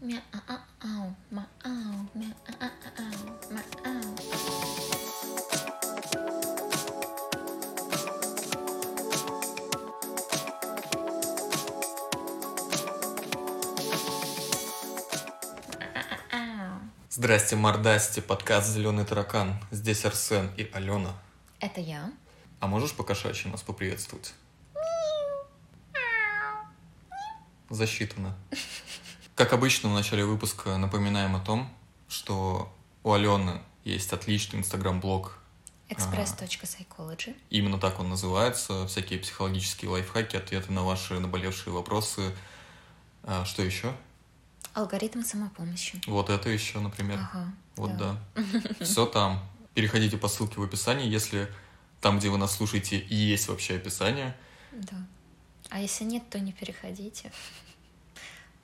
Мяу, мяу, мяу, мяу. Здрасте, мордасти, подкаст «Зеленый таракан». Здесь Арсен и Алена. Это я. А можешь покошачьи нас поприветствовать? Засчитано. Как обычно, в начале выпуска напоминаем о том, что у Алены есть отличный инстаграм-блог. Express.psychology. Именно так он называется. Всякие психологические лайфхаки, ответы на ваши наболевшие вопросы. А, что еще? Алгоритм самопомощи. Вот это еще, например. Ага. Вот да. Все там. Переходите по ссылке в описании, если там, где вы нас слушаете, есть вообще описание. Да. А если нет, то не переходите.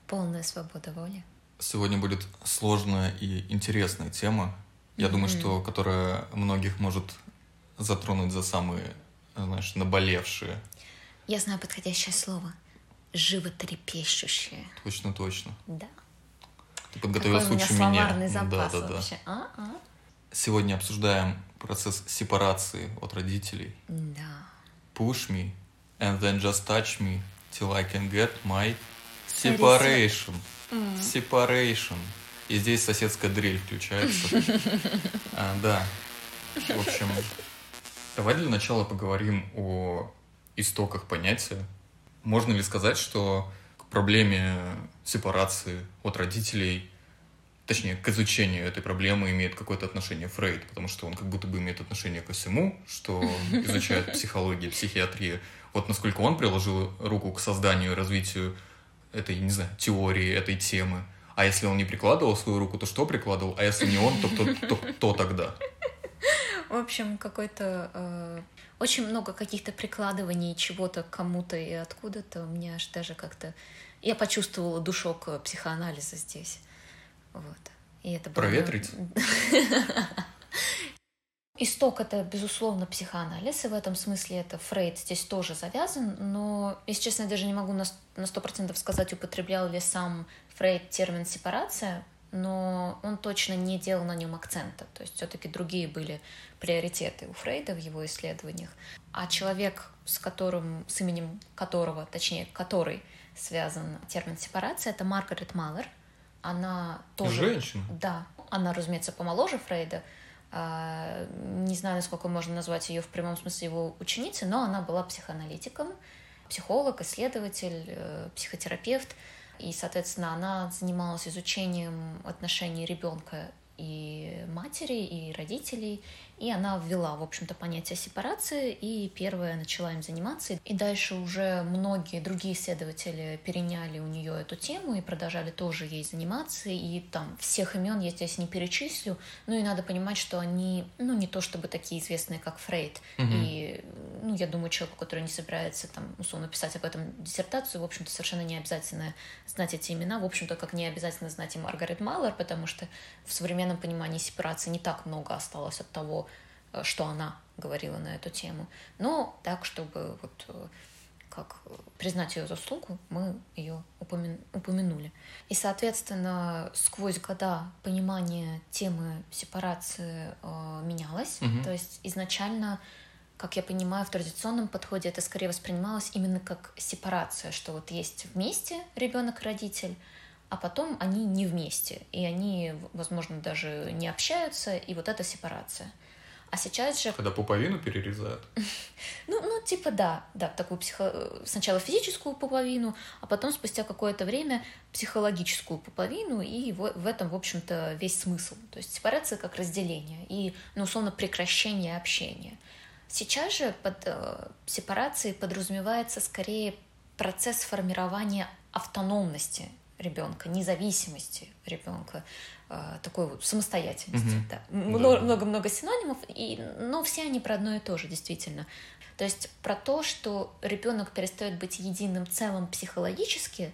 Полная свобода воли. Сегодня будет сложная и интересная тема. Я думаю, Мгм. что которая многих может затронуть за самые, знаешь, наболевшие. Я знаю подходящее слово. Животрепещущее. Точно, точно. Да. Ты подготовилась меня лучше меня. словарный запас да, да, да. вообще. А, а. Сегодня обсуждаем процесс сепарации от родителей. Да. Push me and then just touch me till I can get my separation. Separation. И здесь соседская дрель включается. А, да. В общем, давай для начала поговорим о истоках понятия. Можно ли сказать, что к проблеме сепарации от родителей, точнее, к изучению этой проблемы имеет какое-то отношение Фрейд, потому что он как будто бы имеет отношение ко всему, что изучает психология, психиатрия. Вот насколько он приложил руку к созданию и развитию этой, не знаю, теории, этой темы. А если он не прикладывал свою руку, то что прикладывал? А если не он, то кто, то кто тогда? В общем, какой-то... э, очень много каких-то прикладываний чего-то к кому-то и откуда-то. У меня аж даже как-то... Я почувствовала душок э, психоанализа здесь. Вот. И это было- Проветрить? Исток — это, безусловно, психоанализ, и в этом смысле это Фрейд здесь тоже завязан, но, если честно, я даже не могу на сто процентов сказать, употреблял ли сам Фрейд термин «сепарация», но он точно не делал на нем акцента, то есть все-таки другие были приоритеты у Фрейда в его исследованиях. А человек, с которым, с именем которого, точнее, который связан термин «сепарация», это Маргарет Маллер. Она тоже... Женщина? Да, она, разумеется, помоложе Фрейда. А, Не знаю, насколько можно назвать ее в прямом смысле его ученицей, но она была психоаналитиком, психолог, исследователь, э, психотерапевт. И, соответственно, она занималась изучением отношений ребенка и матери, и родителей. И она ввела, в общем-то, понятие сепарации, и первая начала им заниматься. И дальше уже многие другие исследователи переняли у нее эту тему и продолжали тоже ей заниматься. И там всех имен я здесь не перечислю. Ну и надо понимать, что они, ну, не то чтобы такие известные, как Фрейд. Мгм. И, ну, я думаю, человеку, который не собирается, там, условно, писать об этом диссертацию, в общем-то, совершенно не обязательно знать эти имена. В общем-то, как не обязательно знать и Маргарет Маллер, потому что в современном понимании сепарации не так много осталось от того, что она говорила на эту тему. Но так, чтобы вот э, как э, признать ее заслугу, мы ее упомя- упомянули. И, соответственно, сквозь года понимание темы сепарации э, менялось. Мгм. То есть изначально, как я понимаю, в традиционном подходе это скорее воспринималось именно как сепарация, что вот есть вместе ребенок и родитель, а потом они не вместе, и они, возможно, даже не общаются, и вот это сепарация. А сейчас же Когда пуповину перерезают. ну, ну, типа, да, да, такую психо... сначала физическую пуповину, а потом спустя какое-то время психологическую пуповину, и в, в этом, в общем-то, весь смысл. То есть сепарация как разделение и, ну, условно, прекращение общения. Сейчас же под э, сепарацией подразумевается скорее процесс формирования автономности ребенка, независимости ребенка, э, такой вот самостоятельности. Мгм. да. Да. Мно- Много-много синонимов, и, но все они про одно и то же, действительно. То есть про то, что ребенок перестает быть единым целым психологически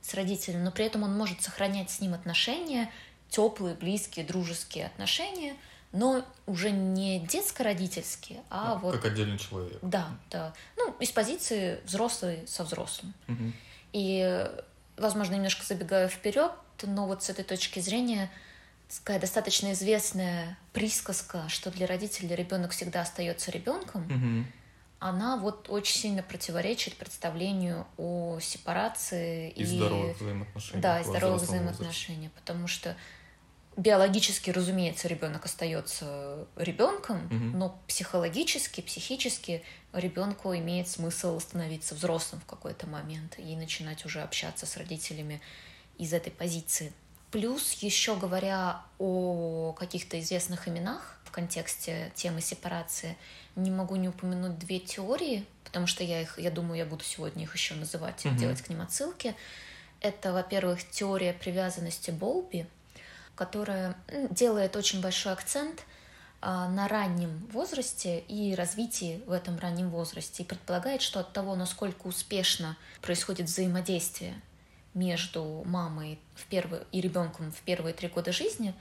с родителем, но при этом он может сохранять с ним отношения, теплые, близкие, дружеские отношения, но уже не детско-родительские, а Ну, вот... Как отдельный человек. Да, да. Ну, из позиции взрослый со взрослым. Мгм. И возможно, немножко забегаю вперед, но вот с этой точки зрения такая достаточно известная присказка, что для родителей ребенок всегда остается ребенком, Мгм. она вот очень сильно противоречит представлению о сепарации И здоровых взаимоотношениях. да, и здоровых взаимоотношениях, потому что биологически, разумеется, ребенок остается ребенком, Мгм. но психологически, психически ребенку имеет смысл становиться взрослым в какой-то момент и начинать уже общаться с родителями из этой позиции. Плюс еще говоря о каких-то известных именах в контексте темы сепарации, не могу не упомянуть две теории, потому что я их, я думаю, я буду сегодня их еще называть и Мгм. делать к ним отсылки. Это, во-первых, теория привязанности Болби, которая делает очень большой акцент а, на раннем возрасте и развитии в этом раннем возрасте и предполагает, что от того, насколько успешно происходит взаимодействие между мамой в первые, и ребенком в первые три года жизни,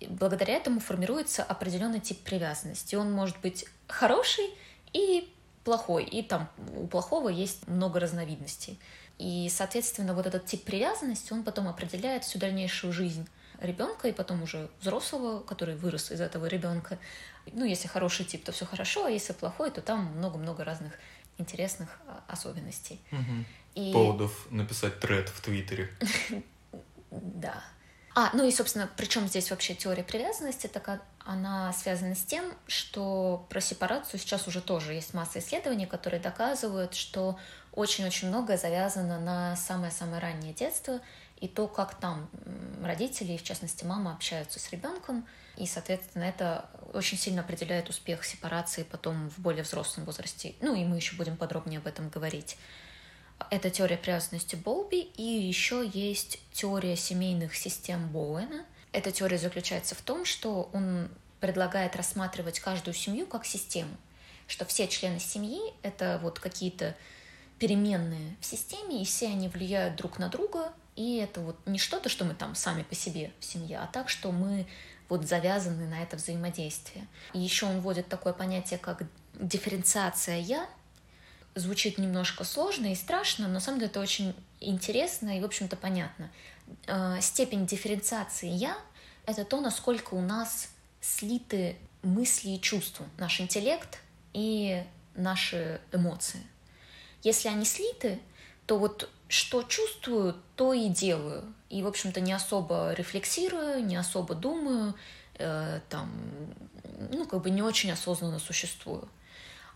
благодаря этому формируется определенный тип привязанности. Он может быть хороший и плохой, и там у плохого есть много разновидностей. И, соответственно, вот этот тип привязанности, он потом определяет всю дальнейшую жизнь ребенка и потом уже взрослого, который вырос из этого ребенка. Ну, если хороший тип, то все хорошо, а если плохой, то там много-много разных интересных а, особенностей. Мгм. И... Поводов написать тред в Твиттере. Да. А, ну и, собственно, причем здесь вообще теория привязанности, так она связана с тем, что про сепарацию сейчас уже тоже есть масса исследований, которые доказывают, что очень-очень многое завязано на самое-самое раннее детство и то, как там родители, в частности мама, общаются с ребенком, и, соответственно, это очень сильно определяет успех сепарации потом в более взрослом возрасте. Ну и мы еще будем подробнее об этом говорить. Это теория привязанности Болби, и еще есть теория семейных систем Боуэна. Эта теория заключается в том, что он предлагает рассматривать каждую семью как систему, что все члены семьи — это вот какие-то переменные в системе, и все они влияют друг на друга, и это вот не что-то, что мы там сами по себе в семье, а так, что мы вот завязаны на это взаимодействие. И еще он вводит такое понятие, как дифференциация «я», звучит немножко сложно и страшно, но на самом деле это очень интересно и, в общем-то, понятно. Э, Степень дифференциации «я» — это то, насколько у нас слиты мысли и чувства, наш интеллект и наши эмоции. Если они слиты, то вот что чувствую, то и делаю. И, в общем-то, не особо рефлексирую, не особо думаю, э, там, ну, как бы не очень осознанно существую.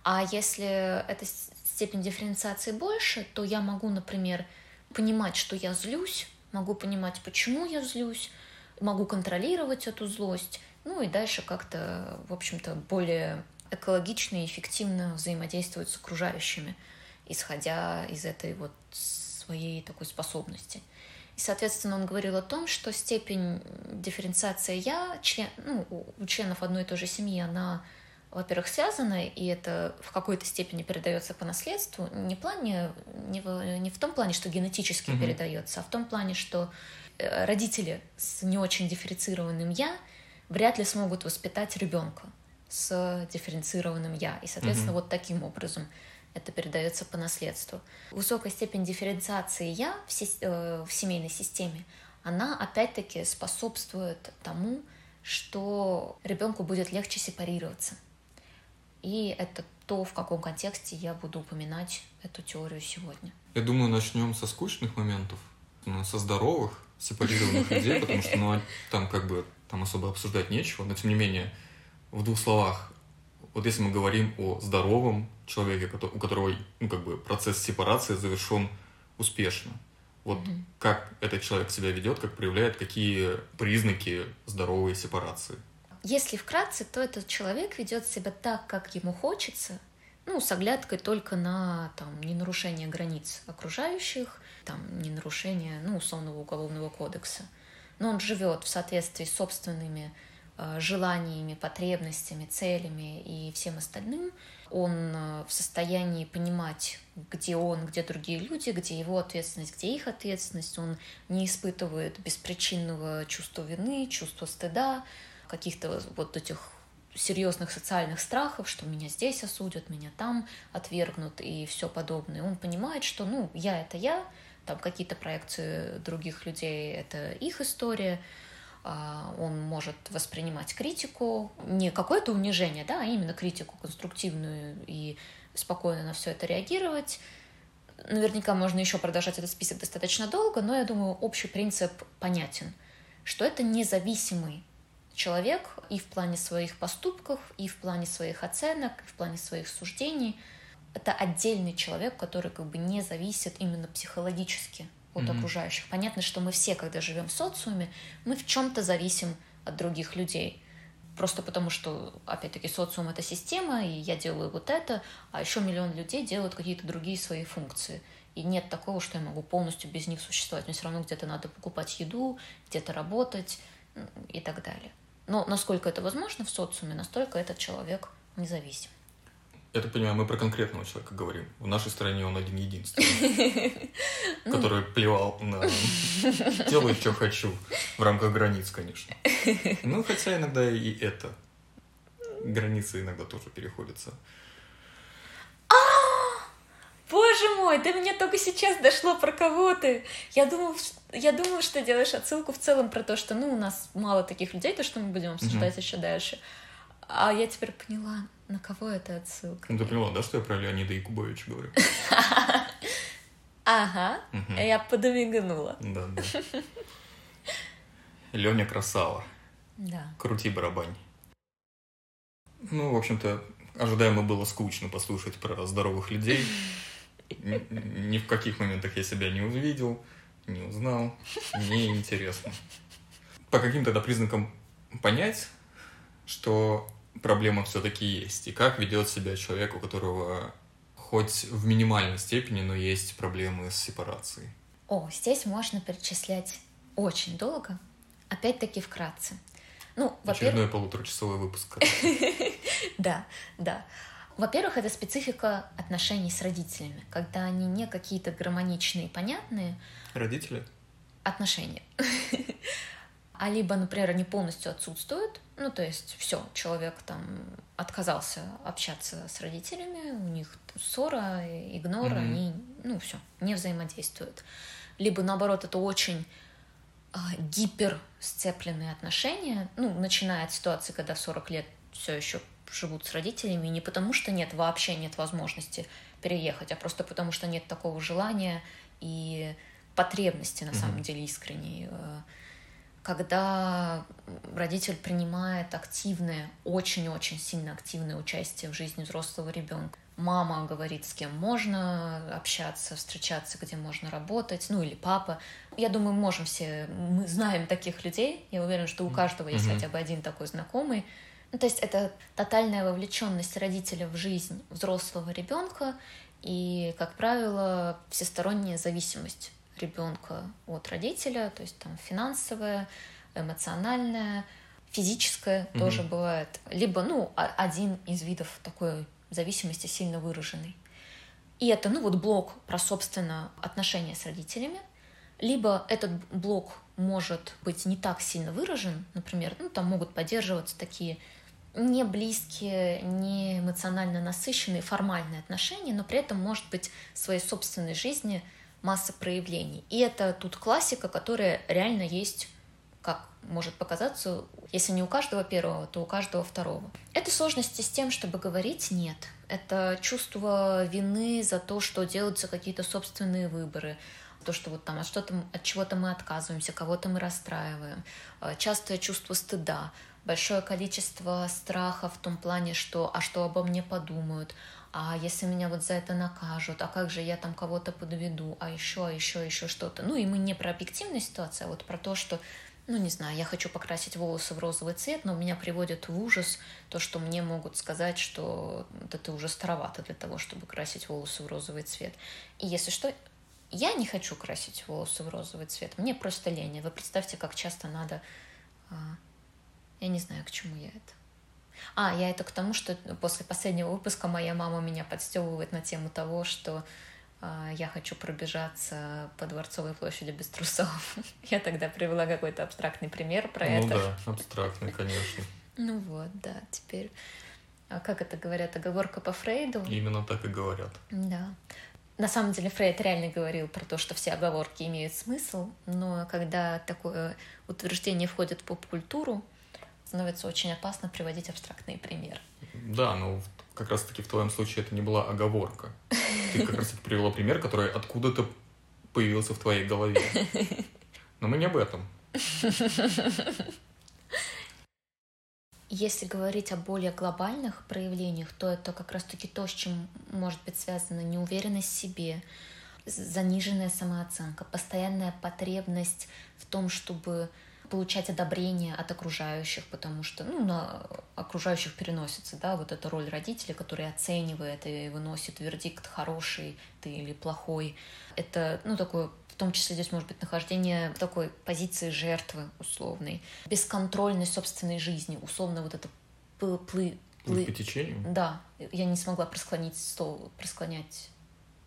А если эта степень дифференциации больше, то я могу, например, понимать, что я злюсь, могу понимать, почему я злюсь, могу контролировать эту злость, ну и дальше как-то, в общем-то, более экологично и эффективно взаимодействовать с окружающими, исходя из этой вот своей такой способности. И, соответственно, он говорил о том, что степень дифференциации «я» член, ну, у членов одной и той же семьи, она во-первых, связаны, и это в какой-то степени передается по наследству, не, в плане, не, в, не в том плане, что генетически Мгм. передается, а в том плане, что э, родители с не очень дифференцированным я вряд ли смогут воспитать ребенка с дифференцированным я. И, соответственно, Мгм. вот таким образом это передается по наследству. Высокая степень дифференциации я в, сес- э, в семейной системе, она опять-таки способствует тому, что ребенку будет легче сепарироваться. И это то, в каком контексте я буду упоминать эту теорию сегодня. Я думаю, начнем со скучных моментов, ну, со здоровых, сепарированных людей, потому что ну, там как бы там особо обсуждать нечего, но тем не менее, в двух словах, вот если мы говорим о здоровом человеке, у которого ну, как бы процесс сепарации завершен успешно, вот Мгм. как этот человек себя ведет, как проявляет, какие признаки здоровой сепарации. Если вкратце, то этот человек ведет себя так, как ему хочется, ну, с оглядкой только на там, ненарушение границ окружающих, там, ненарушение, ну, условного уголовного кодекса. Но он живет в соответствии с собственными желаниями, потребностями, целями и всем остальным. Он э, в состоянии понимать, где он, где другие люди, где его ответственность, где их ответственность. Он не испытывает беспричинного чувства вины, чувства стыда, каких-то вот этих серьезных социальных страхов, что меня здесь осудят, меня там отвергнут и все подобное. Он понимает, что, ну, я это я, там какие-то проекции других людей — это их история, он может воспринимать критику, не какое-то унижение, да, а именно критику конструктивную и спокойно на все это реагировать. Наверняка можно еще продолжать этот список достаточно долго, но я думаю, общий принцип понятен, что это независимый человек и в плане своих поступков, и в плане своих оценок, и в плане своих суждений. Это отдельный человек, который как бы не зависит именно психологически от mm-hmm. окружающих. Понятно, что мы все, когда живем в социуме, мы в чем-то зависим от других людей. Просто потому, что, опять-таки, социум — это система, и я делаю вот это, а еще миллион людей делают какие-то другие свои функции. И нет такого, что я могу полностью без них существовать. Мне все равно где-то надо покупать еду, где-то работать и так далее. Но насколько это возможно в социуме, настолько этот человек независим. Я так понимаю, мы про конкретного человека говорим. В нашей стране он один единственный, ну. который плевал на делаю, что хочу, в рамках границ, конечно. Ну, хотя иногда и это. Границы иногда тоже переходятся. А! Боже мой, да мне только сейчас дошло про кого ты. Я думал, я думала, что делаешь отсылку в целом про то, что ну у нас мало таких людей, то что мы будем обсуждать еще дальше. А я теперь поняла, на кого это отсылка? Ну, ты поняла, да, что я про Леонида Якубовича говорю? Ага, я подомигнула. Да, да. Леня красава. Да. Крути барабань. Ну, в общем-то, ожидаемо было скучно послушать про здоровых людей. Ни в каких моментах я себя не увидел, не узнал. Мне интересно. По каким тогда признакам понять, что проблема все-таки есть, и как ведет себя человек, у которого хоть в минимальной степени, но есть проблемы с сепарацией. О, здесь можно перечислять очень долго, опять-таки вкратце. Ну, Очередной полуторачасовой выпуск. Да, да. Во-первых, это специфика отношений с родителями, когда они не какие-то гармоничные, понятные. Родители? Отношения. А либо, например, они полностью отсутствуют, ну, то есть все, человек там отказался общаться с родителями, у них ссора, игнор, mm-hmm. они, ну, все, не взаимодействуют. Либо, наоборот, это очень э, гипер сцепленные отношения, ну, начиная от ситуации, когда в 40 лет все еще живут с родителями, не потому что нет, вообще нет возможности переехать, а просто потому что нет такого желания и потребности, на mm-hmm. самом деле, искренней э, когда родитель принимает активное, очень-очень сильно активное участие в жизни взрослого ребенка. Мама говорит, с кем можно общаться, встречаться, где можно работать, ну или папа. Я думаю, можем все, мы знаем таких людей. Я уверена, что у каждого есть mm-hmm. хотя бы один такой знакомый. Ну, то есть это тотальная вовлеченность родителя в жизнь взрослого ребенка и, как правило, всесторонняя зависимость ребенка от родителя, то есть там финансовая, эмоциональная, физическая mm-hmm. тоже бывает. Либо, ну, один из видов такой зависимости сильно выраженный. И это, ну, вот блок про, собственно, отношения с родителями. Либо этот блок может быть не так сильно выражен, например, ну, там могут поддерживаться такие не близкие, не эмоционально насыщенные формальные отношения, но при этом может быть в своей собственной жизни масса проявлений. И это тут классика, которая реально есть, как может показаться, если не у каждого первого, то у каждого второго. Это сложности с тем, чтобы говорить «нет». Это чувство вины за то, что делаются какие-то собственные выборы, то, что вот там от, что-то, от чего-то мы отказываемся, кого-то мы расстраиваем, э, частое чувство стыда, большое количество страха в том плане, что «а что обо мне подумают?», а если меня вот за это накажут, а как же я там кого-то подведу, а еще, а еще, а еще что-то. Ну и мы не про объективную ситуацию, а вот про то, что, ну не знаю, я хочу покрасить волосы в розовый цвет, но меня приводит в ужас то, что мне могут сказать, что да ты уже старовато для того, чтобы красить волосы в розовый цвет. И если что, я не хочу красить волосы в розовый цвет, мне просто лень. Вы представьте, как часто надо... А, я не знаю, к чему я это. А, я это к тому, что после последнего выпуска моя мама меня подстегивает на тему того, что э, я хочу пробежаться по Дворцовой площади без трусов. я тогда привела какой-то абстрактный пример про ну, это. Ну да, абстрактный, конечно. ну вот, да, теперь... А как это говорят? Оговорка по Фрейду? Именно так и говорят. Да. На самом деле Фрейд реально говорил про то, что все оговорки имеют смысл, но когда такое утверждение входит в поп-культуру, становится очень опасно приводить абстрактные примеры. Да, но как раз-таки в твоем случае это не была оговорка. Ты как раз-таки привела пример, который откуда-то появился в твоей голове. Но мы не об этом. Если говорить о более глобальных проявлениях, то это как раз-таки то, с чем может быть связана неуверенность в себе, заниженная самооценка, постоянная потребность в том, чтобы получать одобрение от окружающих, потому что ну, на окружающих переносится, да, вот эта роль родителя, который оценивает и выносит вердикт, хороший ты или плохой. Это, ну, такое в том числе здесь может быть нахождение такой позиции жертвы условной, бесконтрольность собственной жизни, условно вот это плы, плы, плы... по течению? Да, я не смогла просклонить слово, просклонять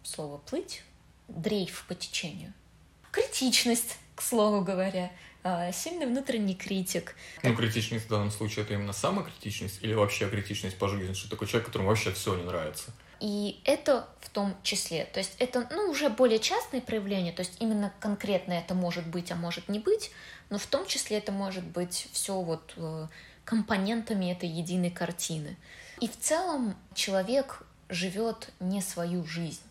слово плыть, дрейф по течению. Критичность, к слову говоря, сильный внутренний критик. Ну, критичность в данном случае это именно самокритичность или вообще критичность по жизни, что такой человек, которому вообще все не нравится? И это в том числе. То есть это ну, уже более частные проявления, то есть именно конкретно это может быть, а может не быть, но в том числе это может быть все вот э, компонентами этой единой картины. И в целом человек живет не свою жизнь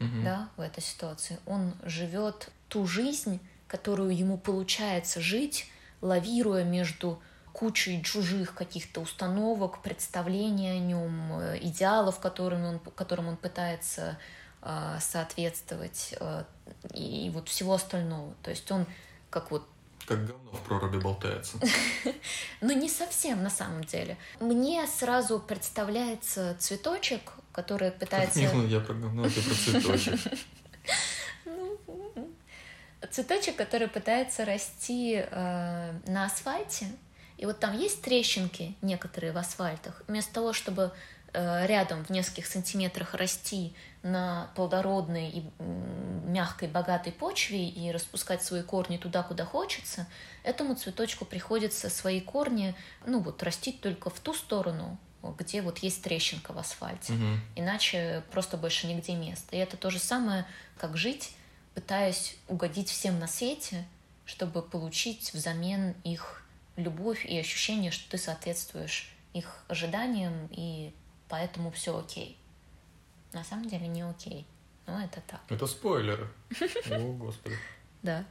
угу. да, в этой ситуации. Он живет ту жизнь, которую ему получается жить, лавируя между кучей чужих каких-то установок, представлений о нем, э, идеалов, которым он, которым он пытается э, соответствовать, э, и, и вот всего остального. То есть он как вот как говно в проруби болтается. Ну, не совсем, на самом деле. Мне сразу представляется цветочек, который пытается... Нет, я про говно, ты про цветочек. Цветочек, который пытается расти э, на асфальте, и вот там есть трещинки некоторые в асфальтах. Вместо того, чтобы э, рядом в нескольких сантиметрах расти на плодородной и мягкой, богатой почве и распускать свои корни туда, куда хочется, этому цветочку приходится свои корни, ну вот, растить только в ту сторону, где вот есть трещинка в асфальте. Угу. Иначе просто больше нигде места. И это то же самое, как жить, пытаясь угодить всем на свете, чтобы получить взамен их любовь и ощущение, что ты соответствуешь их ожиданиям, и поэтому все окей. На самом деле не окей. Но это так. Это спойлеры. О, Господи. Да.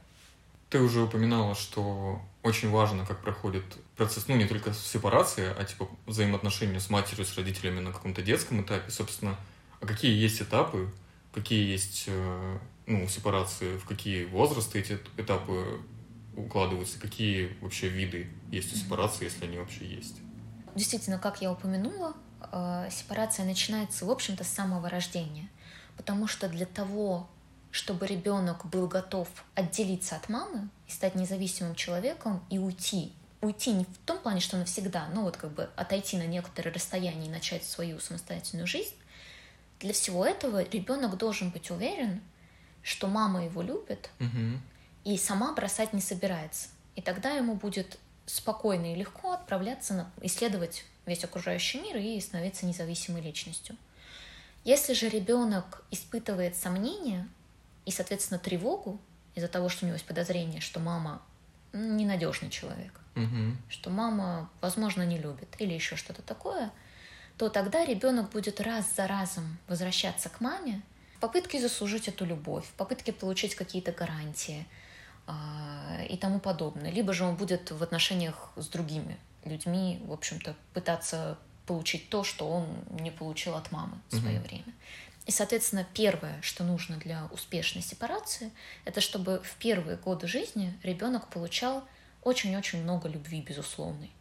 Ты уже упоминала, что очень важно, как проходит процесс, ну, не только сепарации, а типа взаимоотношения с матерью, с родителями на каком-то детском этапе. Собственно, а какие есть этапы, какие есть э, ну, сепарации, в какие возрасты эти этапы укладываются, какие вообще виды есть у сепарации, если они вообще есть? Действительно, как я упомянула, э, сепарация начинается, в общем-то, с самого рождения. Потому что для того, чтобы ребенок был готов отделиться от мамы и стать независимым человеком и уйти, уйти не в том плане, что навсегда, но вот как бы отойти на некоторое расстояние и начать свою самостоятельную жизнь, для всего этого ребенок должен быть уверен, что мама его любит, угу и сама бросать не собирается. И тогда ему будет спокойно и легко отправляться на исследовать весь окружающий мир и становиться независимой личностью. Если же ребенок испытывает сомнения и, соответственно, тревогу из-за того, что у него есть подозрение, что мама ненадежный человек, угу. что мама, возможно, не любит или еще что-то такое, то тогда ребенок будет раз за разом возвращаться к маме в попытке заслужить эту любовь, в попытке получить какие-то гарантии, а, и тому подобное. Либо же он будет в отношениях с другими людьми, в общем-то, пытаться получить то, что он не получил от мамы в свое угу. время. И, соответственно, первое, что нужно для успешной сепарации, это чтобы в первые годы жизни ребенок получал очень-очень много любви, безусловной.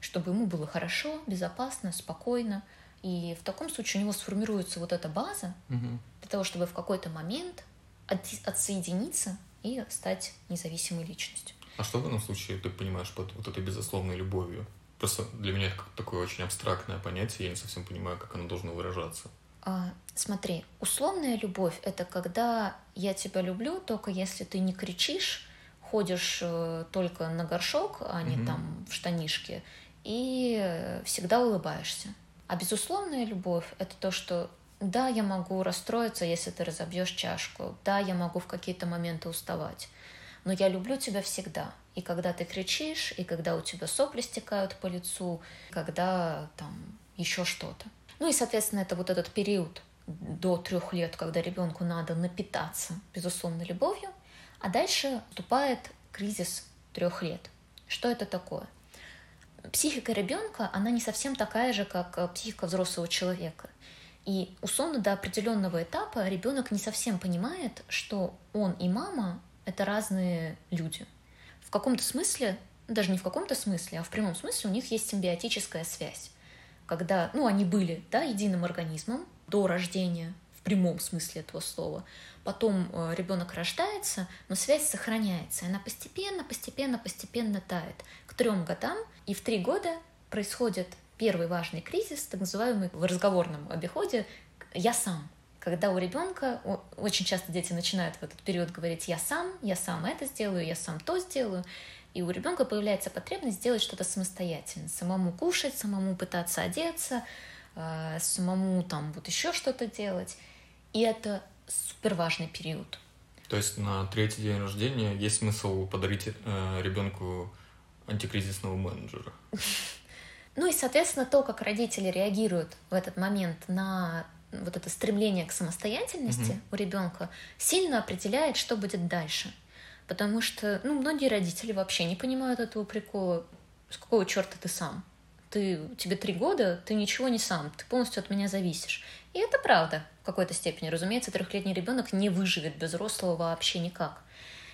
Чтобы ему было хорошо, безопасно, спокойно. И в таком случае у него сформируется вот эта база угу. Для того, чтобы в какой-то момент отсоединиться и стать независимой личностью. А что в данном случае ты понимаешь под вот этой безусловной любовью? Просто для меня это такое очень абстрактное понятие, я не совсем понимаю, как оно должно выражаться. А, смотри, условная любовь — это когда я тебя люблю, только если ты не кричишь, ходишь э, только на горшок, а не угу. там в штанишке, и всегда улыбаешься. А безусловная любовь — это то, что Да, я могу расстроиться, если ты разобьешь чашку. Да, я могу в какие-то моменты уставать. Но я люблю тебя всегда. И когда ты кричишь, и когда у тебя сопли стекают по лицу, когда там еще что-то. Ну и, соответственно, это вот этот период до трех лет, когда ребенку надо напитаться, безусловно, любовью, а дальше вступает кризис трех лет. Что это такое? Психика ребенка, она не совсем такая же, как э, психика взрослого человека. И условно до определенного этапа ребенок не совсем понимает, что он и мама это разные люди. В каком-то смысле, даже не в каком-то смысле, а в прямом смысле у них есть симбиотическая связь. Когда, ну, они были, да, единым организмом до рождения, в прямом смысле этого слова. Потом э, ребенок рождается, но связь сохраняется. И она постепенно, постепенно, постепенно тает. К трем годам и в три года происходит первый важный кризис, так называемый в разговорном обиходе «я сам» когда у ребенка очень часто дети начинают в этот период говорить «я сам», «я сам это сделаю», «я сам то сделаю», и у ребенка появляется потребность сделать что-то самостоятельно, самому кушать, самому пытаться одеться, э, самому там вот еще что-то делать. И это супер важный период. То есть на третий день рождения есть смысл подарить э, ребенку антикризисного менеджера. Ну и, соответственно, то, как родители реагируют в этот момент на вот это стремление к самостоятельности угу. у ребенка сильно определяет, что будет дальше. Потому что, ну, многие родители вообще не понимают этого прикола. С какого черта ты сам? Ты, тебе три года, ты ничего не сам, ты полностью от меня зависишь. И это правда в какой-то степени. Разумеется, трехлетний ребенок не выживет без взрослого вообще никак.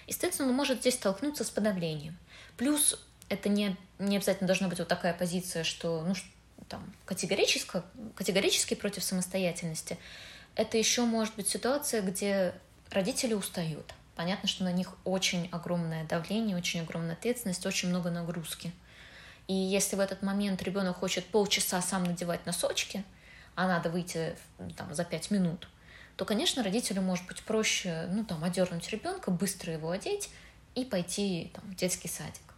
Естественно, он может здесь столкнуться с подавлением. Плюс это не, не обязательно должна быть вот такая позиция, что ну, там, категорически, категорически против самостоятельности, это еще может быть ситуация, где родители устают. Понятно, что на них очень огромное давление, очень огромная ответственность, очень много нагрузки. И если в этот момент ребенок хочет полчаса сам надевать носочки, а надо выйти там, за пять минут, то, конечно, родителю может быть проще ну, там, одернуть ребенка, быстро его одеть и пойти там, в детский садик.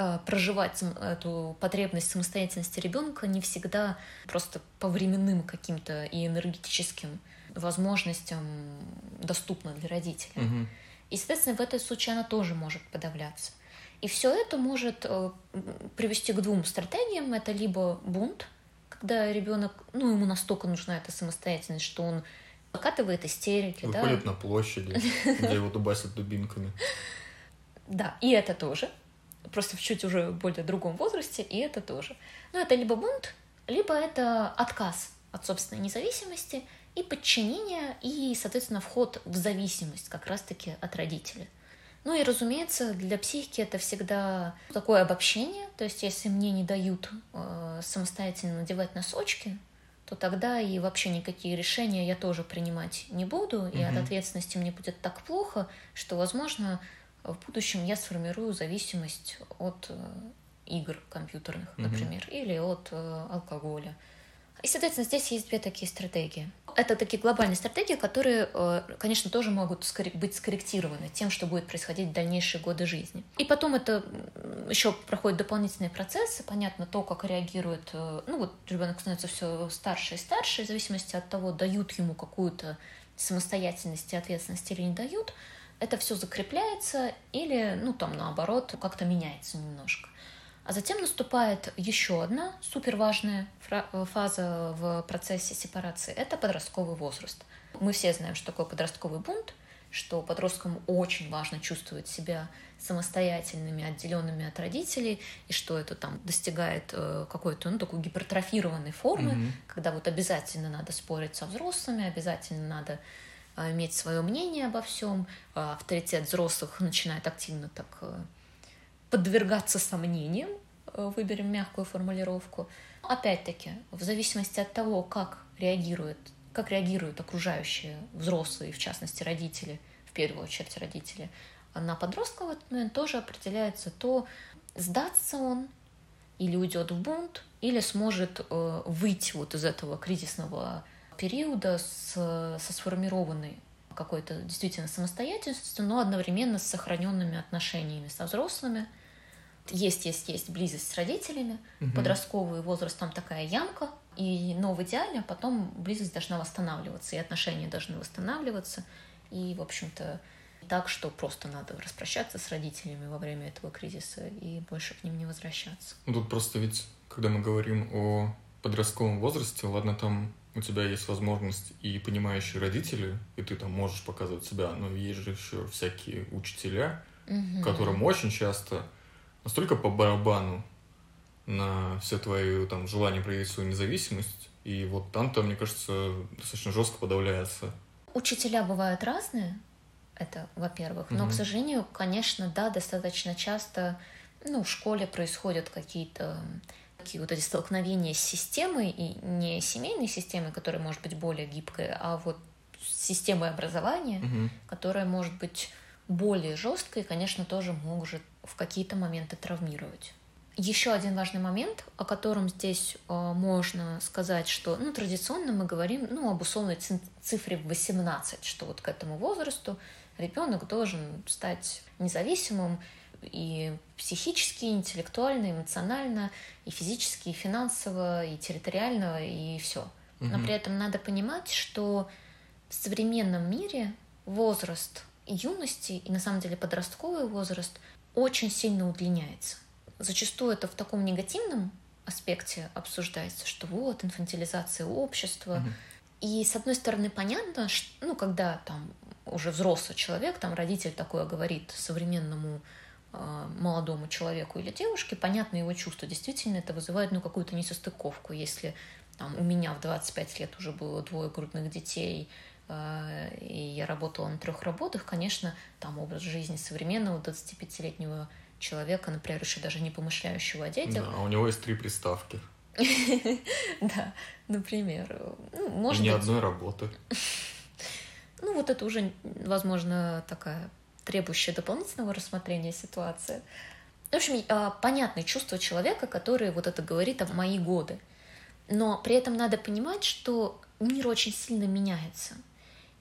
Э, проживать эту потребность самостоятельности ребенка не всегда просто по временным каким-то и энергетическим возможностям доступно для родителей. Угу. И, соответственно, в этом случае она тоже может подавляться. И все это может э, привести к двум стратегиям. Это либо бунт, когда ребенок, ну, ему настолько нужна эта самостоятельность, что он накатывает истерики. Выходит да? на площади, где его дубасят дубинками. Да, и это тоже просто в чуть уже более другом возрасте, и это тоже. Ну, это либо бунт, либо это отказ от собственной независимости и подчинение, и, соответственно, вход в зависимость как раз-таки от родителя. Ну и, разумеется, для психики это всегда такое обобщение, то есть если мне не дают э, самостоятельно надевать носочки, то тогда и вообще никакие решения я тоже принимать не буду, и mm от ответственности мне будет так плохо, что, возможно, в будущем я сформирую зависимость от э, игр компьютерных, например, mm-hmm. или от э, алкоголя. И, соответственно, здесь есть две такие стратегии. Это такие глобальные стратегии, которые, э, конечно, тоже могут быть скорректированы тем, что будет происходить в дальнейшие годы жизни. И потом это еще проходит дополнительные процессы. Понятно, то, как реагирует... Ну вот ребенок становится все старше и старше, в зависимости от того, дают ему какую-то самостоятельность и ответственность или не дают – это все закрепляется или, ну, там, наоборот, как-то меняется немножко. А затем наступает еще одна супер важная фаза в процессе сепарации – это подростковый возраст. Мы все знаем, что такое подростковый бунт, что подросткам очень важно чувствовать себя самостоятельными, отделенными от родителей, и что это там достигает э, какой-то ну, такой гипертрофированной формы, mm-hmm. когда вот обязательно надо спорить со взрослыми, обязательно надо иметь свое мнение обо всем, а, авторитет взрослых начинает активно так э, подвергаться сомнениям, э, выберем мягкую формулировку. Опять-таки, в зависимости от того, как реагирует, как реагируют окружающие взрослые, в частности родители, в первую очередь родители, на подростка в этот момент тоже определяется то, сдастся он или уйдет в бунт, или сможет э, выйти вот из этого кризисного периода с, со сформированной какой-то действительно самостоятельностью, но одновременно с сохраненными отношениями со взрослыми. Есть, есть, есть близость с родителями, угу. подростковый возраст, там такая ямка, и, но в идеале потом близость должна восстанавливаться, и отношения должны восстанавливаться, и, в общем-то, так, что просто надо распрощаться с родителями во время этого кризиса и больше к ним не возвращаться. Ну, тут просто ведь, когда мы говорим о подростковом возрасте, ладно, там у тебя есть возможность и понимающие родители, и ты там можешь показывать себя, но есть же еще всякие учителя, угу. которым очень часто настолько по барабану на все твои там желания проявить свою независимость, и вот там-то, мне кажется, достаточно жестко подавляется. Учителя бывают разные, это, во-первых. Но, mm-hmm. к сожалению, конечно, да, достаточно часто, ну, в школе происходят какие-то такие вот эти столкновения с системой, и не семейной системой, которая может быть более гибкая, а вот системой образования, mm-hmm. которая может быть более жесткой, и, конечно, тоже может в какие-то моменты травмировать. Еще один важный момент, о котором здесь э, можно сказать, что ну, традиционно мы говорим ну, об условной цифре 18, что вот к этому возрасту ребенок должен стать независимым и психически, и интеллектуально, и эмоционально, и физически, и финансово, и территориально, и все. Но при этом надо понимать, что в современном мире возраст юности и на самом деле подростковый возраст очень сильно удлиняется. Зачастую это в таком негативном аспекте обсуждается, что вот инфантилизация общества. Угу. И с одной стороны понятно, что, ну когда там уже взрослый человек, там родитель такое говорит современному молодому человеку или девушке, понятно его чувства. Действительно, это вызывает ну, какую-то несостыковку. Если там, у меня в 25 лет уже было двое грудных детей, э, и я работала на трех работах, конечно, там образ жизни современного 25-летнего человека, например, еще даже не помышляющего о детях. Да, у него есть три приставки. Да, например. Ну, может ни одной работы. Ну, вот это уже, возможно, такая требующая дополнительного рассмотрения ситуация. В общем, а, понятное чувство человека, который вот это говорит о мои годы. Но при этом надо понимать, что мир очень сильно меняется.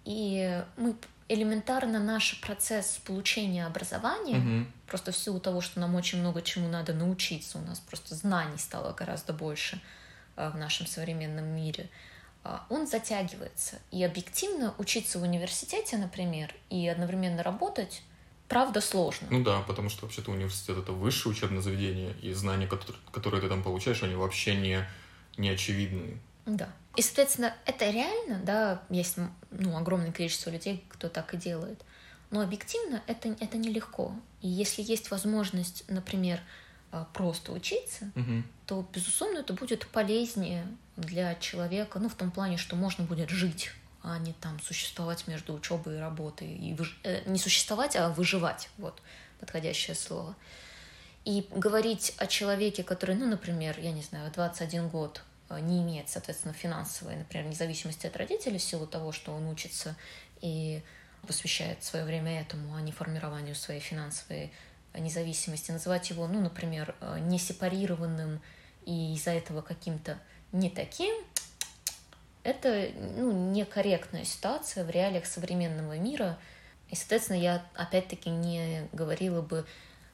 И мы элементарно наш процесс получения образования, угу. просто в силу того, что нам очень много чему надо научиться, у нас просто знаний стало гораздо больше а, в нашем современном мире, он затягивается. И объективно учиться в университете, например, и одновременно работать, правда, сложно. Ну да, потому что вообще-то университет — это высшее учебное заведение, и знания, которые ты там получаешь, они вообще не, не очевидные. Да. И, соответственно, это реально, да, есть ну, огромное количество людей, кто так и делает. Но объективно это, это нелегко. И если есть возможность, например, а, просто учиться, угу. то, безусловно, это будет полезнее для человека, ну, в том плане, что можно будет жить, а не там существовать между учебой и работой. И выж... э, не существовать, а выживать. Вот подходящее слово. И говорить о человеке, который, ну, например, я не знаю, 21 год Э, не имеет, соответственно, финансовой, например, независимости от родителей в силу того, что он учится и посвящает свое время этому, а не формированию своей финансовой независимости, называть его, ну, например, э, не сепарированным и из-за этого каким-то не таким, это ну, некорректная ситуация в реалиях современного мира. И, соответственно, я опять-таки не говорила бы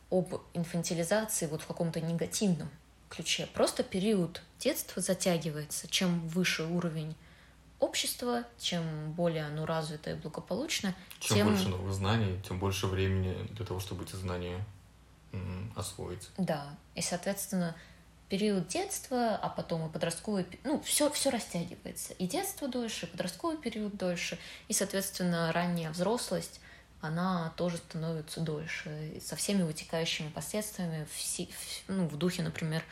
об инфантилизации вот в каком-то негативном ключе. Просто период детства затягивается. Чем выше уровень общества, чем более оно развито и благополучно, чем, тем больше новых знаний, тем больше времени для того, чтобы эти знания освоить. Да, и, соответственно, период детства, а потом и подростковый, ну, все, все растягивается. И детство дольше, и подростковый период дольше, и, соответственно, ранняя взрослость, она тоже становится дольше, со всеми вытекающими последствиями, в, ну, в духе, например,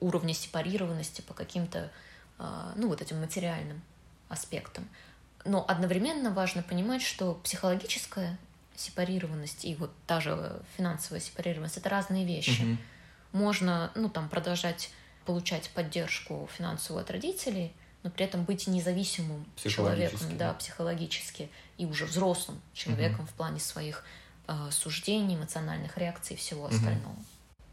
уровня сепарированности по каким-то, а, ну, вот этим материальным аспектам. Но одновременно важно понимать, что психологическая сепарированность и вот та же финансовая сепарированность — это разные вещи. Угу. Можно, ну, там, продолжать получать поддержку финансовую от родителей, но при этом быть независимым человеком, да, психологически, и уже взрослым человеком угу. в плане своих э, суждений, эмоциональных реакций и всего угу. остального.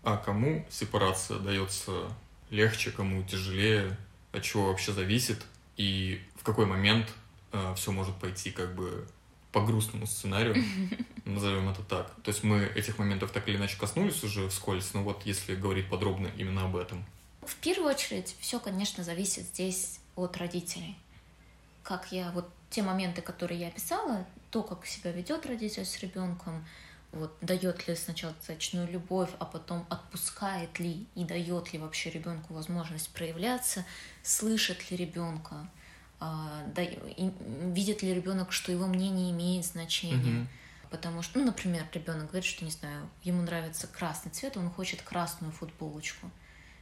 А кому сепарация дается легче, кому тяжелее, от чего вообще зависит, и в какой момент э, все может пойти как бы по грустному сценарию, назовем это так. То есть мы этих моментов так или иначе коснулись уже вскользь, но вот если говорить подробно именно об этом. в первую очередь, все, конечно, зависит здесь от родителей. Как я, вот те моменты, которые я описала, то, как себя ведет родитель с ребенком, вот дает ли сначала достаточную любовь, а потом отпускает ли и дает ли вообще ребенку возможность проявляться, слышит ли ребенка, а, да, видит ли ребенок, что его мнение имеет значение. Mm-hmm. Потому что, ну, например, ребенок говорит, что, не знаю, ему нравится красный цвет, он хочет красную футболочку.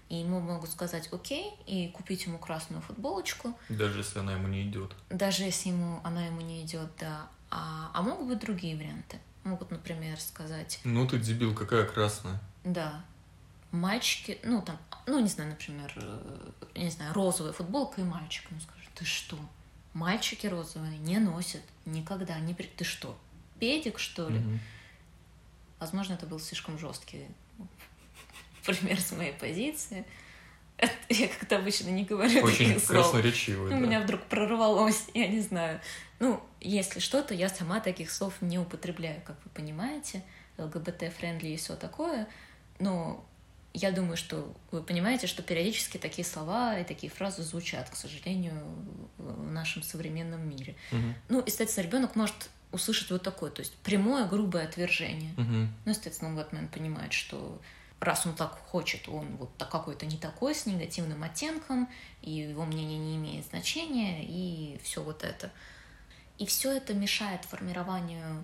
И ему могут сказать окей и купить ему красную футболочку. Даже если она ему не идет. Даже если ему она ему не идет, да. А, а могут быть другие варианты. Могут, например, сказать... Ну ты дебил, какая красная. Да. Мальчики, ну там, ну не знаю, например, э, не знаю, розовая футболка и мальчик. Ну скажет, ты что? Мальчики розовые не носят никогда. Не при... Ты что, педик, что ли? Угу. Возможно, это был слишком жесткий пример с моей позиции. Я как-то обычно не говорю Очень таких слов. красноречивый, да. У меня вдруг прорвалось, я не знаю. Ну, если что-то, я сама таких слов не употребляю, как вы понимаете. ЛГБТ- friendly и все такое. Но я думаю, что вы понимаете, что периодически такие слова и такие фразы звучат, к сожалению, в нашем современном мире. Угу. Ну, естественно, ребенок может услышать вот такое, то есть прямое грубое отвержение. Угу. Ну, естественно, момент понимает, что раз он так хочет, он вот какой-то не такой, с негативным оттенком, и его мнение не имеет значения, и все вот это. И все это мешает формированию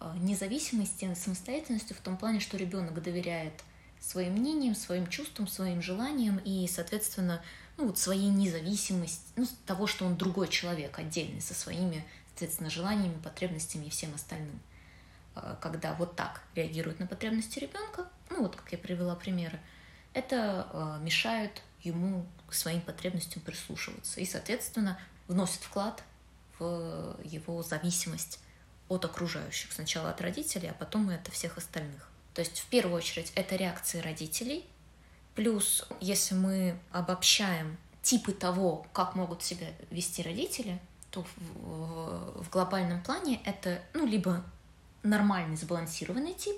э, независимости, самостоятельности в том плане, что ребенок доверяет своим мнениям, своим чувствам, своим желаниям и, соответственно, ну, вот своей независимости, ну, того, что он другой человек, отдельный, со своими, соответственно, желаниями, потребностями и всем остальным. Э, когда вот так реагируют на потребности ребенка, ну вот как я привела примеры, это э, мешает ему к своим потребностям прислушиваться и, соответственно, вносит вклад в его зависимость от окружающих. Сначала от родителей, а потом и от всех остальных. То есть в первую очередь это реакции родителей, плюс если мы обобщаем типы того, как могут себя вести родители, то в, в глобальном плане это ну, либо нормальный сбалансированный тип,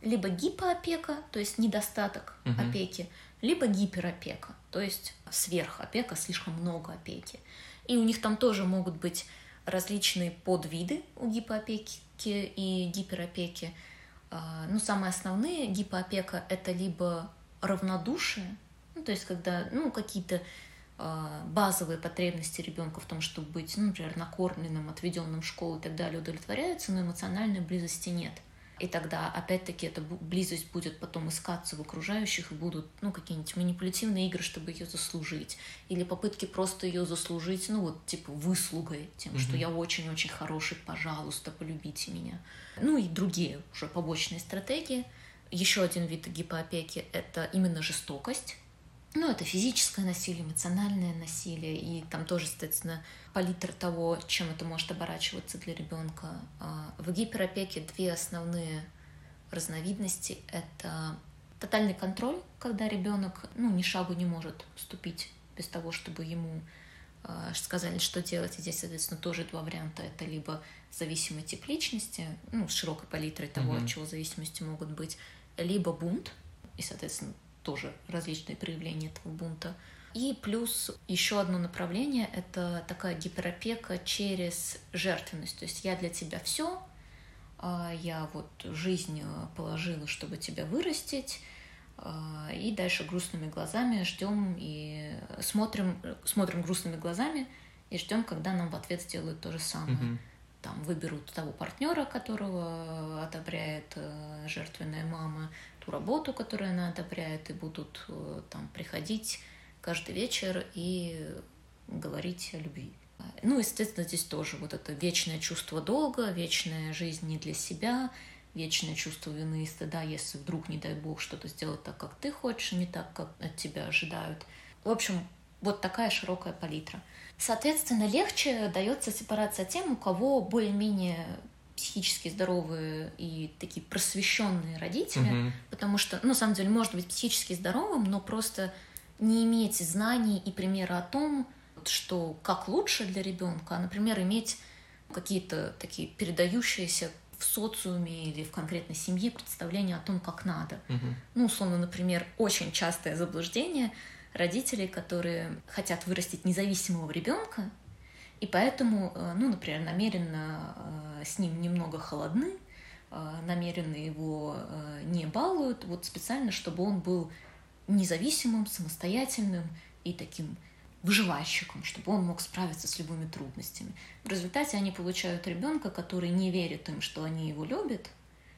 либо гипоопека, то есть недостаток угу. опеки, либо гиперопека, то есть сверхопека, слишком много опеки. И у них там тоже могут быть различные подвиды у гипоопеки и гиперопеки. А, ну, самые основные гипоопека — это либо равнодушие, ну, то есть когда ну, какие-то базовые потребности ребенка в том, чтобы быть, ну, например, накормленным, отведенным в школу и так далее, удовлетворяются, но эмоциональной близости нет. И тогда, опять-таки, эта близость будет потом искаться в окружающих, и будут, ну, какие-нибудь манипулятивные игры, чтобы ее заслужить. Или попытки просто ее заслужить, ну, вот, типа, выслугой, тем, mm-hmm. что я очень-очень хороший, пожалуйста, полюбите меня. Ну, и другие уже побочные стратегии. Еще один вид гипоопеки — это именно жестокость ну, это физическое насилие, эмоциональное насилие, и там тоже, соответственно, палитра того, чем это может оборачиваться для ребенка. А, в гиперопеке две основные разновидности — это тотальный контроль, когда ребенок ну, ни шагу не может ступить без того, чтобы ему э, сказали, что делать. И здесь, соответственно, тоже два варианта. Это либо зависимый тип личности, ну, с широкой палитрой того, mm-hmm. от чего зависимости могут быть, либо бунт, и, соответственно, тоже различные проявления этого бунта. И плюс еще одно направление — это такая гиперопека через жертвенность. То есть я для тебя все, а, я вот жизнь положила, чтобы тебя вырастить, а, и дальше грустными глазами ждем и смотрим, смотрим грустными глазами и ждем, когда нам в ответ сделают то же самое. Mm-hmm. Там выберут того партнера, которого одобряет э, жертвенная мама, ту работу, которую она одобряет, и будут э, там приходить каждый вечер и говорить о любви. Ну, естественно, здесь тоже вот это вечное чувство долга, вечная жизнь не для себя, вечное чувство вины и стыда, если вдруг, не дай бог, что-то сделать так, как ты хочешь, не так, как от тебя ожидают. В общем, вот такая широкая палитра. Соответственно, легче дается сепарация тем, у кого более-менее психически здоровые и такие просвещенные родители, угу. потому что, ну, на самом деле, может быть психически здоровым, но просто не иметь знаний и примера о том, что как лучше для ребенка, а, например, иметь какие-то такие передающиеся в социуме или в конкретной семье представления о том, как надо. Угу. Ну, условно, например, очень частое заблуждение родителей, которые хотят вырастить независимого ребенка, и поэтому, э, ну, например, намеренно э, с ним немного холодны, э, намеренно его не балуют, вот специально, чтобы он был независимым, самостоятельным и таким выживальщиком, чтобы он мог справиться с любыми трудностями. В результате они получают ребенка, который не верит им, что они его любят,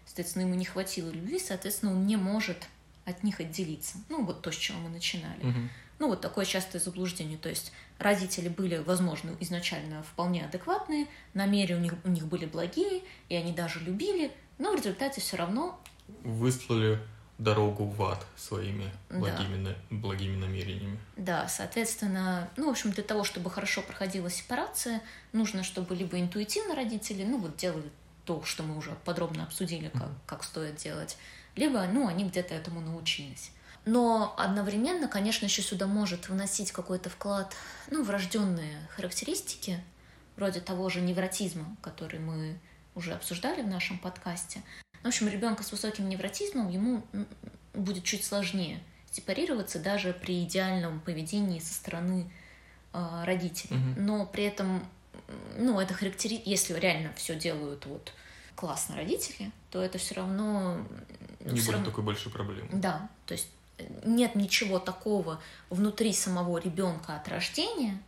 соответственно, ему не хватило любви, соответственно, он не может от них отделиться. Ну, вот то, с чего мы начинали. Угу. Ну, вот такое частое заблуждение. То есть родители были, возможно, изначально вполне адекватные, намерения у них, у них были благие, и они даже любили, но в результате все равно... Выслали дорогу в ад своими благими, да. благими намерениями. Да, соответственно, ну, в общем, для того, чтобы хорошо проходила сепарация, нужно, чтобы либо интуитивно родители, ну, вот делали то, что мы уже подробно обсудили, как, как стоит делать, либо, ну, они где-то этому научились. Но одновременно, конечно, еще сюда может вносить какой-то вклад, ну, врожденные характеристики, вроде того же невротизма, который мы уже обсуждали в нашем подкасте. В общем, ребенка с высоким невротизмом ему будет чуть сложнее сепарироваться даже при идеальном поведении со стороны э, родителей. Угу. Но при этом, ну, это характери... если реально все делают вот классно родители, то это все равно... Не будет равно... такой большой проблемы. Да, то есть нет ничего такого внутри самого ребенка от рождения,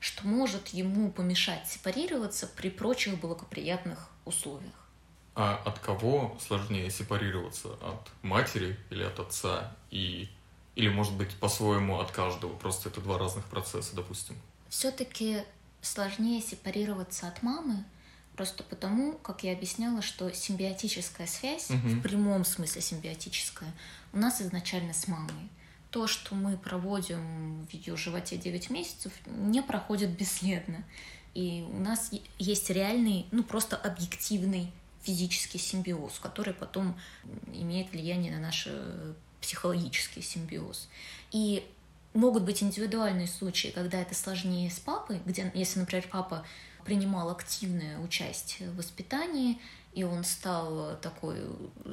что может ему помешать сепарироваться при прочих благоприятных условиях. А от кого сложнее сепарироваться? От матери или от отца? И... Или, может быть, по-своему от каждого? Просто это два разных процесса, допустим. Все-таки сложнее сепарироваться от мамы, просто потому, как я объясняла, что симбиотическая связь, угу. в прямом смысле симбиотическая, у нас изначально с мамой. То, что мы проводим в ее животе 9 месяцев, не проходит бесследно. И у нас есть реальный, ну просто объективный физический симбиоз, который потом имеет влияние на наш э, психологический симбиоз. И могут быть индивидуальные случаи, когда это сложнее с папой, где, если, например, папа принимал активное участие в воспитании, и он стал такой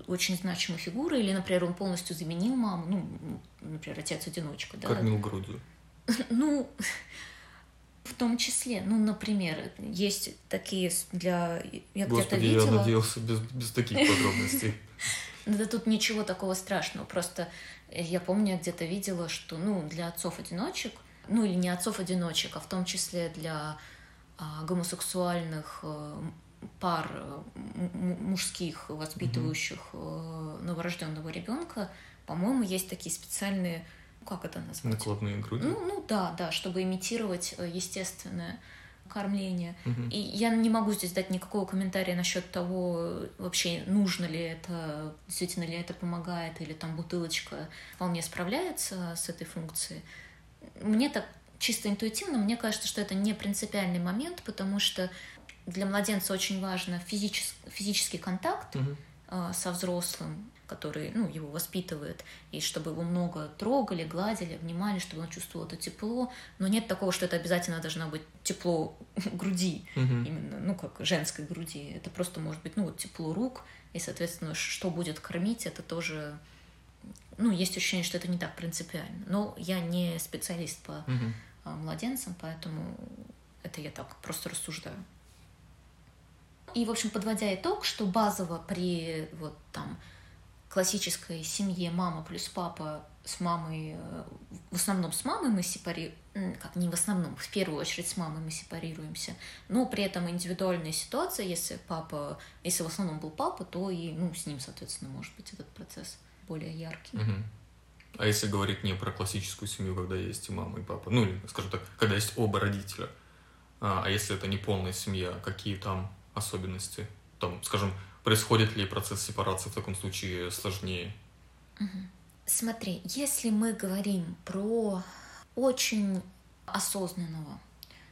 очень значимой фигурой, или, например, он полностью заменил маму, ну, например, отец-одиночка. Да? Кормил грудью. Ну, в том числе, ну, например, есть такие для... Я Господи, видела... я надеялся без, без таких подробностей. Да тут ничего такого страшного, просто я помню, я где-то видела, что, ну, для отцов-одиночек, ну, или не отцов-одиночек, а в том числе для гомосексуальных а, пар мужских, воспитывающих а, новорожденного ребенка, по-моему, есть такие специальные как это назвать? Накладные груди? Ну, ну да, да, чтобы имитировать э, естественное кормление. Угу. И я не могу здесь дать никакого комментария насчет того, вообще нужно ли это, действительно ли это помогает, или там бутылочка вполне справляется с этой функцией. Мне так чисто интуитивно, мне кажется, что это не принципиальный момент, потому что для младенца очень важно физический, физический контакт угу. э, со взрослым, который ну, его воспитывает, и чтобы его много трогали, гладили, обнимали, чтобы он чувствовал это тепло. Но нет такого, что это обязательно должно быть тепло груди, угу. именно, ну, как женской груди. Это просто может быть, ну, вот тепло рук, и, соответственно, что будет кормить, это тоже... Ну, есть ощущение, что это не так принципиально. Но я не специалист по угу. Младенцам, поэтому это я так просто рассуждаю. И, в общем, подводя итог, что базово при вот там классической семье мама плюс папа с мамой, э, в основном с мамой мы сепарируем, как не в основном, в первую очередь с мамой мы сепарируемся, но при этом индивидуальная ситуация, если папа, если в основном был папа, то и ну, с ним, соответственно, может быть этот процесс более яркий. Угу. А если говорить не про классическую семью, когда есть и мама, и папа, ну, или, скажем так, когда есть оба родителя, а, а если это не полная семья, какие там особенности? Там, скажем, Происходит ли процесс сепарации в таком случае сложнее? Смотри, если мы говорим про очень осознанного,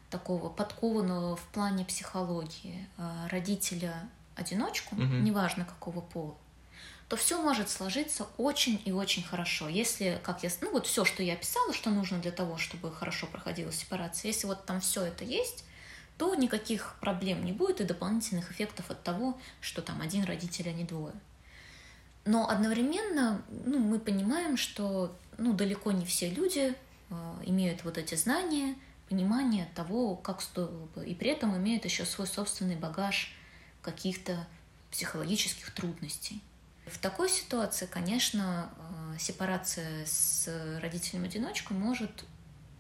такого подкованного в плане психологии э, родителя-одиночку, угу. неважно какого пола, то все может сложиться очень и очень хорошо. Если, как я, ну вот все, что я описала, что нужно для того, чтобы хорошо проходила сепарация, если вот там все это есть, то никаких проблем не будет и дополнительных эффектов от того, что там один родитель, а не двое. Но одновременно ну, мы понимаем, что ну, далеко не все люди э, имеют вот эти знания, понимание того, как стоило бы, и при этом имеют еще свой собственный багаж каких-то психологических трудностей. В такой ситуации, конечно, э, сепарация с родителем-одиночкой может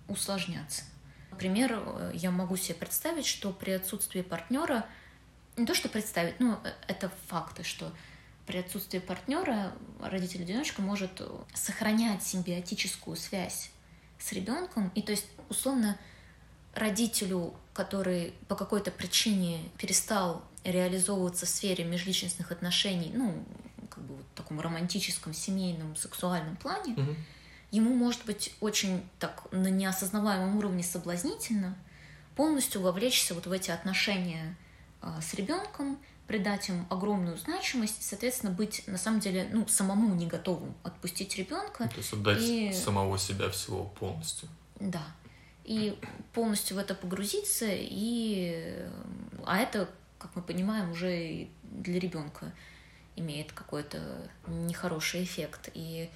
усложняться. Например, э, я могу себе представить, что при отсутствии партнера, не то что представить, ну, это факты, что при отсутствии партнера родитель-одиночка может сохранять симбиотическую связь с ребенком, и то есть, условно, родителю, который по какой-то причине перестал реализовываться в сфере межличностных отношений, ну, как бы вот таком романтическом, семейном, сексуальном плане, угу. ему может быть очень так на неосознаваемом уровне соблазнительно полностью вовлечься вот в эти отношения а, с ребенком, придать им огромную значимость, соответственно, быть на самом деле ну, самому не готовым отпустить ребенка. Ну, то есть отдать и... самого себя всего полностью. Да. И полностью в это погрузиться, и... а это, как мы понимаем, уже для ребенка имеет какой-то нехороший эффект. И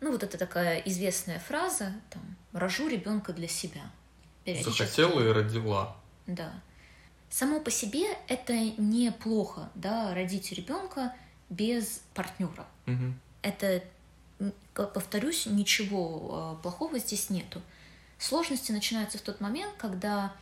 ну, вот это такая известная фраза, там, рожу ребенка для себя. Захотела и родила. Да само по себе это неплохо, да, родить ребенка без партнера. Угу. Это, повторюсь, ничего а, плохого здесь нету. Сложности начинаются в тот момент, когда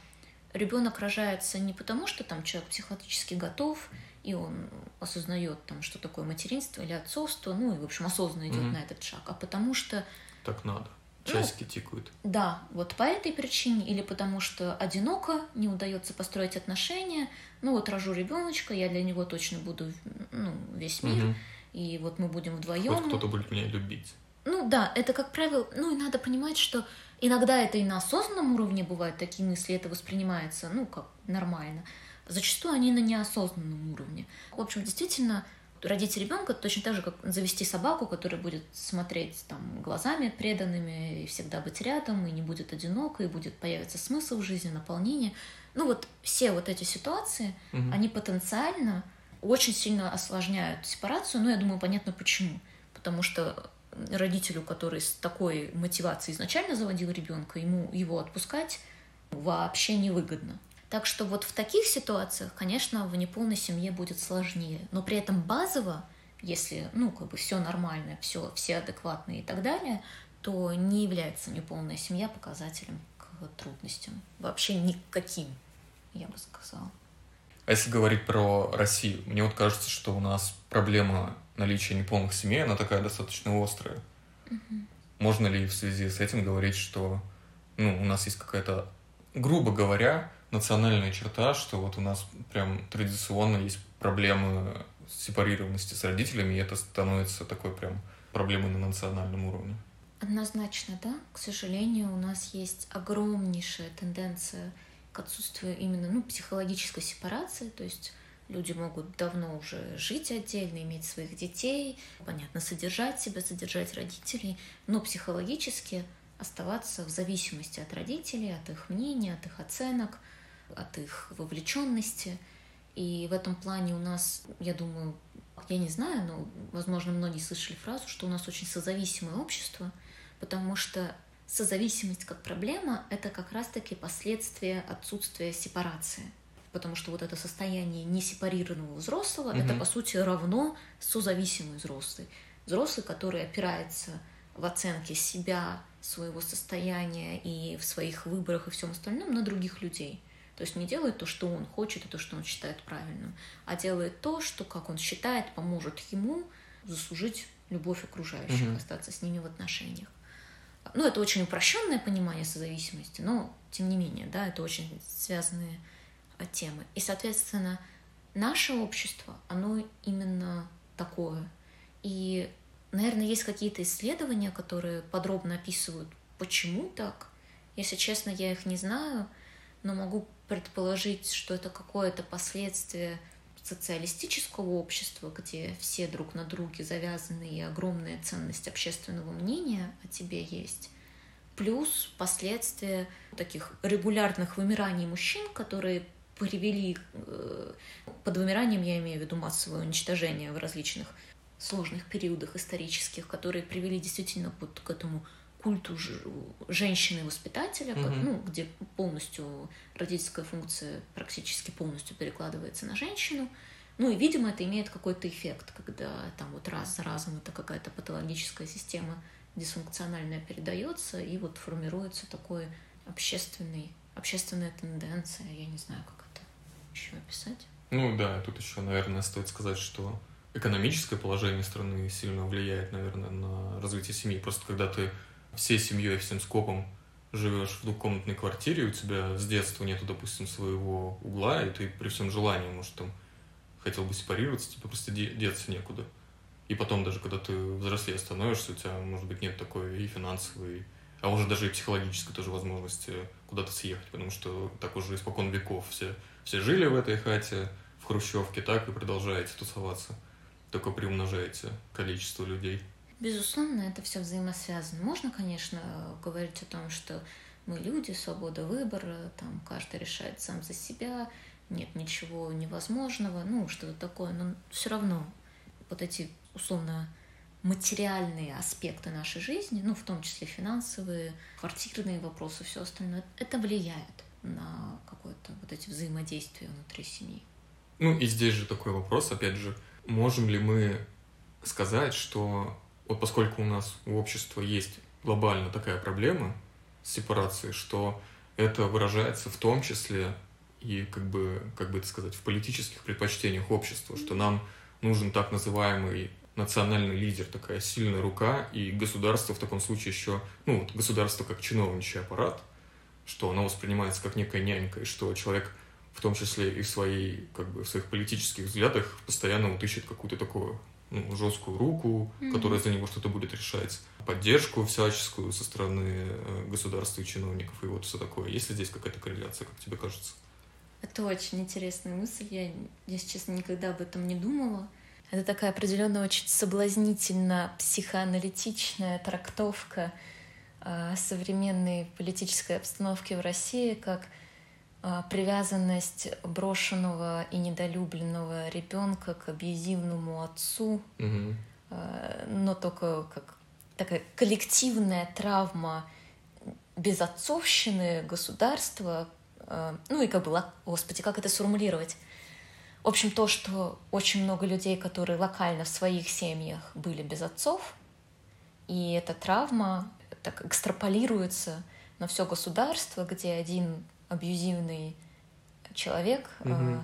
ребенок рожается не потому, что там человек психологически готов, и он осознает там, что такое материнство или отцовство, ну и, в общем, осознанно идет mm на этот шаг, а потому что... Так надо. Часики ну, тикают. Да, вот по этой причине, или потому что одиноко, не удается построить отношения. Ну вот рожу ребеночка, я для него точно буду ну, весь мир, угу. и вот мы будем вдвоем. Вот кто-то будет меня любить. Ну да, это как правило, ну и надо понимать, что иногда это и на осознанном уровне бывают такие мысли, это воспринимается, ну как нормально. Зачастую они на неосознанном уровне. В общем, действительно, родить ребенка точно так же, как завести собаку, которая будет смотреть там глазами преданными и всегда быть рядом, и не будет одиноко, и будет появиться смысл в жизни, наполнение. Ну вот все вот эти ситуации, угу. они потенциально очень сильно осложняют сепарацию, но я думаю, понятно почему. Потому что родителю, который с такой мотивацией изначально заводил ребенка, ему его отпускать вообще невыгодно. Так что вот в таких ситуациях, конечно, в неполной семье будет сложнее. Но при этом базово, если, ну, как бы все нормально, все, все адекватные и так далее, то не является неполная семья показателем к трудностям. Вообще никаким, я бы сказала. А если говорить про Россию, мне вот кажется, что у нас проблема наличия неполных семей, она такая достаточно острая. Угу. Можно ли в связи с этим говорить, что ну, у нас есть какая-то, грубо говоря, национальная черта, что вот у нас прям традиционно есть проблемы сепарированности с родителями, и это становится такой прям проблемой на национальном уровне. Однозначно, да. К сожалению, у нас есть огромнейшая тенденция к отсутствию именно ну, психологической сепарации, то есть люди могут давно уже жить отдельно, иметь своих детей, понятно, содержать себя, содержать родителей, но психологически оставаться в зависимости от родителей, от их мнения, от их оценок – от их вовлеченности. И в этом плане у нас, я думаю, я не знаю, но, возможно, многие слышали фразу, что у нас очень созависимое общество, потому что созависимость как проблема — это как раз-таки последствия отсутствия сепарации. Потому что вот это состояние несепарированного взрослого mm-hmm. это, по сути, равно созависимый взрослый. Взрослый, который опирается в оценке себя, своего состояния и в своих выборах и всем остальном на других людей. То есть не делает то, что он хочет и то, что он считает правильным, а делает то, что, как он считает, поможет ему заслужить любовь окружающих, угу. остаться с ними в отношениях. Ну, это очень упрощенное понимание созависимости, но тем не менее, да, это очень связанные а, темы. И, соответственно, наше общество, оно именно такое. И, наверное, есть какие-то исследования, которые подробно описывают, почему так. Если честно, я их не знаю, но могу предположить, что это какое-то последствие социалистического общества, где все друг на друге завязаны и огромная ценность общественного мнения о тебе есть, плюс последствия таких регулярных вымираний мужчин, которые привели, э, под вымиранием я имею в виду массовое уничтожение в различных сложных периодах исторических, которые привели действительно вот к этому культу женщины-воспитателя, mm-hmm. ну, где полностью родительская функция практически полностью перекладывается на женщину. Ну и, видимо, это имеет какой-то эффект, когда там вот раз за разом это какая-то патологическая система дисфункциональная передается, и вот формируется такой общественный, общественная тенденция, я не знаю, как это еще описать. Ну да, тут еще, наверное, стоит сказать, что экономическое положение страны сильно влияет, наверное, на развитие семьи. Просто когда ты всей семьей, всем скопом живешь в двухкомнатной квартире, у тебя с детства нету, допустим, своего угла, и ты при всем желании, может, там, хотел бы сепарироваться, тебе просто деться некуда. И потом даже, когда ты взрослее становишься, у тебя, может быть, нет такой и финансовой, а уже даже и психологической тоже возможности куда-то съехать, потому что так уже испокон веков все, все жили в этой хате, в хрущевке, так и продолжаете тусоваться. Только приумножаете количество людей. Безусловно, это все взаимосвязано. Можно, конечно, говорить о том, что мы люди, свобода выбора, там каждый решает сам за себя, нет ничего невозможного, ну, что-то такое, но все равно вот эти условно материальные аспекты нашей жизни, ну, в том числе финансовые, квартирные вопросы, все остальное, это влияет на какое-то вот эти взаимодействия внутри семьи. Ну, и здесь же такой вопрос, опять же, можем ли мы сказать, что вот поскольку у нас у общества есть глобально такая проблема с сепарацией, что это выражается в том числе и как бы, как бы это сказать, в политических предпочтениях общества, что нам нужен так называемый национальный лидер, такая сильная рука, и государство в таком случае еще, ну, вот государство как чиновничий аппарат, что оно воспринимается как некая нянька, и что человек в том числе и в, своей, как бы, в своих политических взглядах постоянно вот ищет какую-то такую ну, жесткую руку, mm-hmm. которая за него что-то будет решать, поддержку всяческую со стороны э, государства и чиновников, и вот все такое. Есть ли здесь какая-то корреляция, как тебе кажется? Это очень интересная мысль. Я, если честно, никогда об этом не думала. Это такая определенно очень соблазнительно психоаналитичная трактовка э, современной политической обстановки в России как привязанность брошенного и недолюбленного ребенка к абьюзивному отцу, угу. но только как такая коллективная травма безотцовщины государства, а, ну и как бы, господи, как это сформулировать? В общем, то, что очень много людей, которые локально в своих семьях были без отцов, и эта травма так экстраполируется на все государство, где один абьюзивный человек угу. э,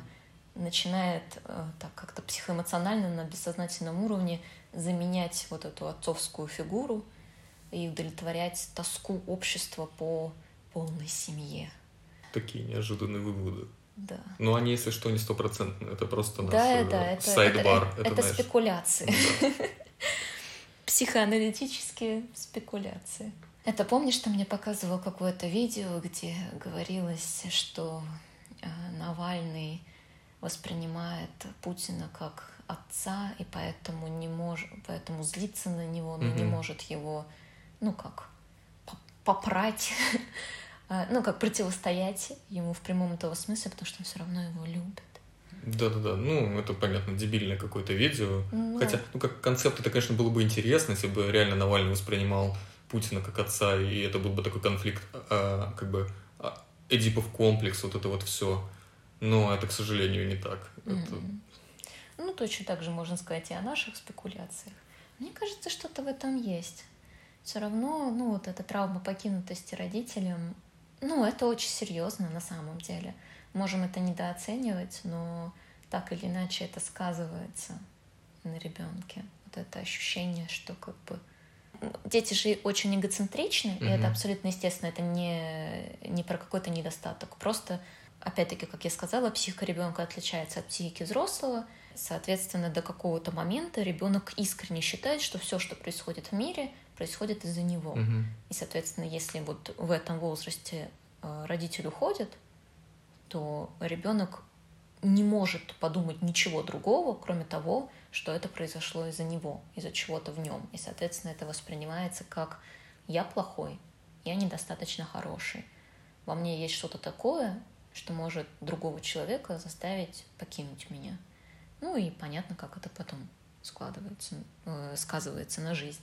начинает э, так как-то психоэмоционально на бессознательном уровне заменять вот эту отцовскую фигуру и удовлетворять тоску общества по полной семье. Такие неожиданные выводы. Да. Но они, если что, не стопроцентные. Это просто да, наш да, это, сайдбар. Это, это, это, это спекуляции. Да. Психоаналитические спекуляции. Это помнишь, ты мне показывал какое-то видео, где говорилось, что э, Навальный воспринимает Путина как отца, и поэтому не может, поэтому злиться на него, но mm-hmm. не может его, ну как, попрать, э, ну как противостоять ему в прямом этого смысле, потому что он все равно его любит. Да-да-да, ну, это, понятно, дебильное какое-то видео. Ну... Хотя, ну, как концепт, это, конечно, было бы интересно, если бы реально Навальный воспринимал Путина как отца, и это был бы такой конфликт, а, как бы а, Эдипов комплекс, вот это вот все. Но это, к сожалению, не так. Mm-hmm. Это... Ну, точно так же можно сказать и о наших спекуляциях. Мне кажется, что-то в этом есть. Все равно, ну, вот эта травма покинутости родителям, ну, это очень серьезно на самом деле. Можем это недооценивать, но так или иначе это сказывается на ребенке. Вот это ощущение, что как бы дети же очень эгоцентричны, mm-hmm. и это абсолютно естественно, это не, не про какой-то недостаток. Просто, опять-таки, как я сказала, психика ребенка отличается от психики взрослого. Соответственно, до какого-то момента ребенок искренне считает, что все, что происходит в мире, происходит из-за него. Mm-hmm. И, соответственно, если вот в этом возрасте э, родитель уходит, то ребенок не может подумать ничего другого, кроме того, что это произошло из-за него, из-за чего-то в нем. И, соответственно, это воспринимается как «я плохой, я недостаточно хороший, во мне есть что-то такое, что может другого человека заставить покинуть меня». Ну и понятно, как это потом складывается, э, сказывается на жизнь.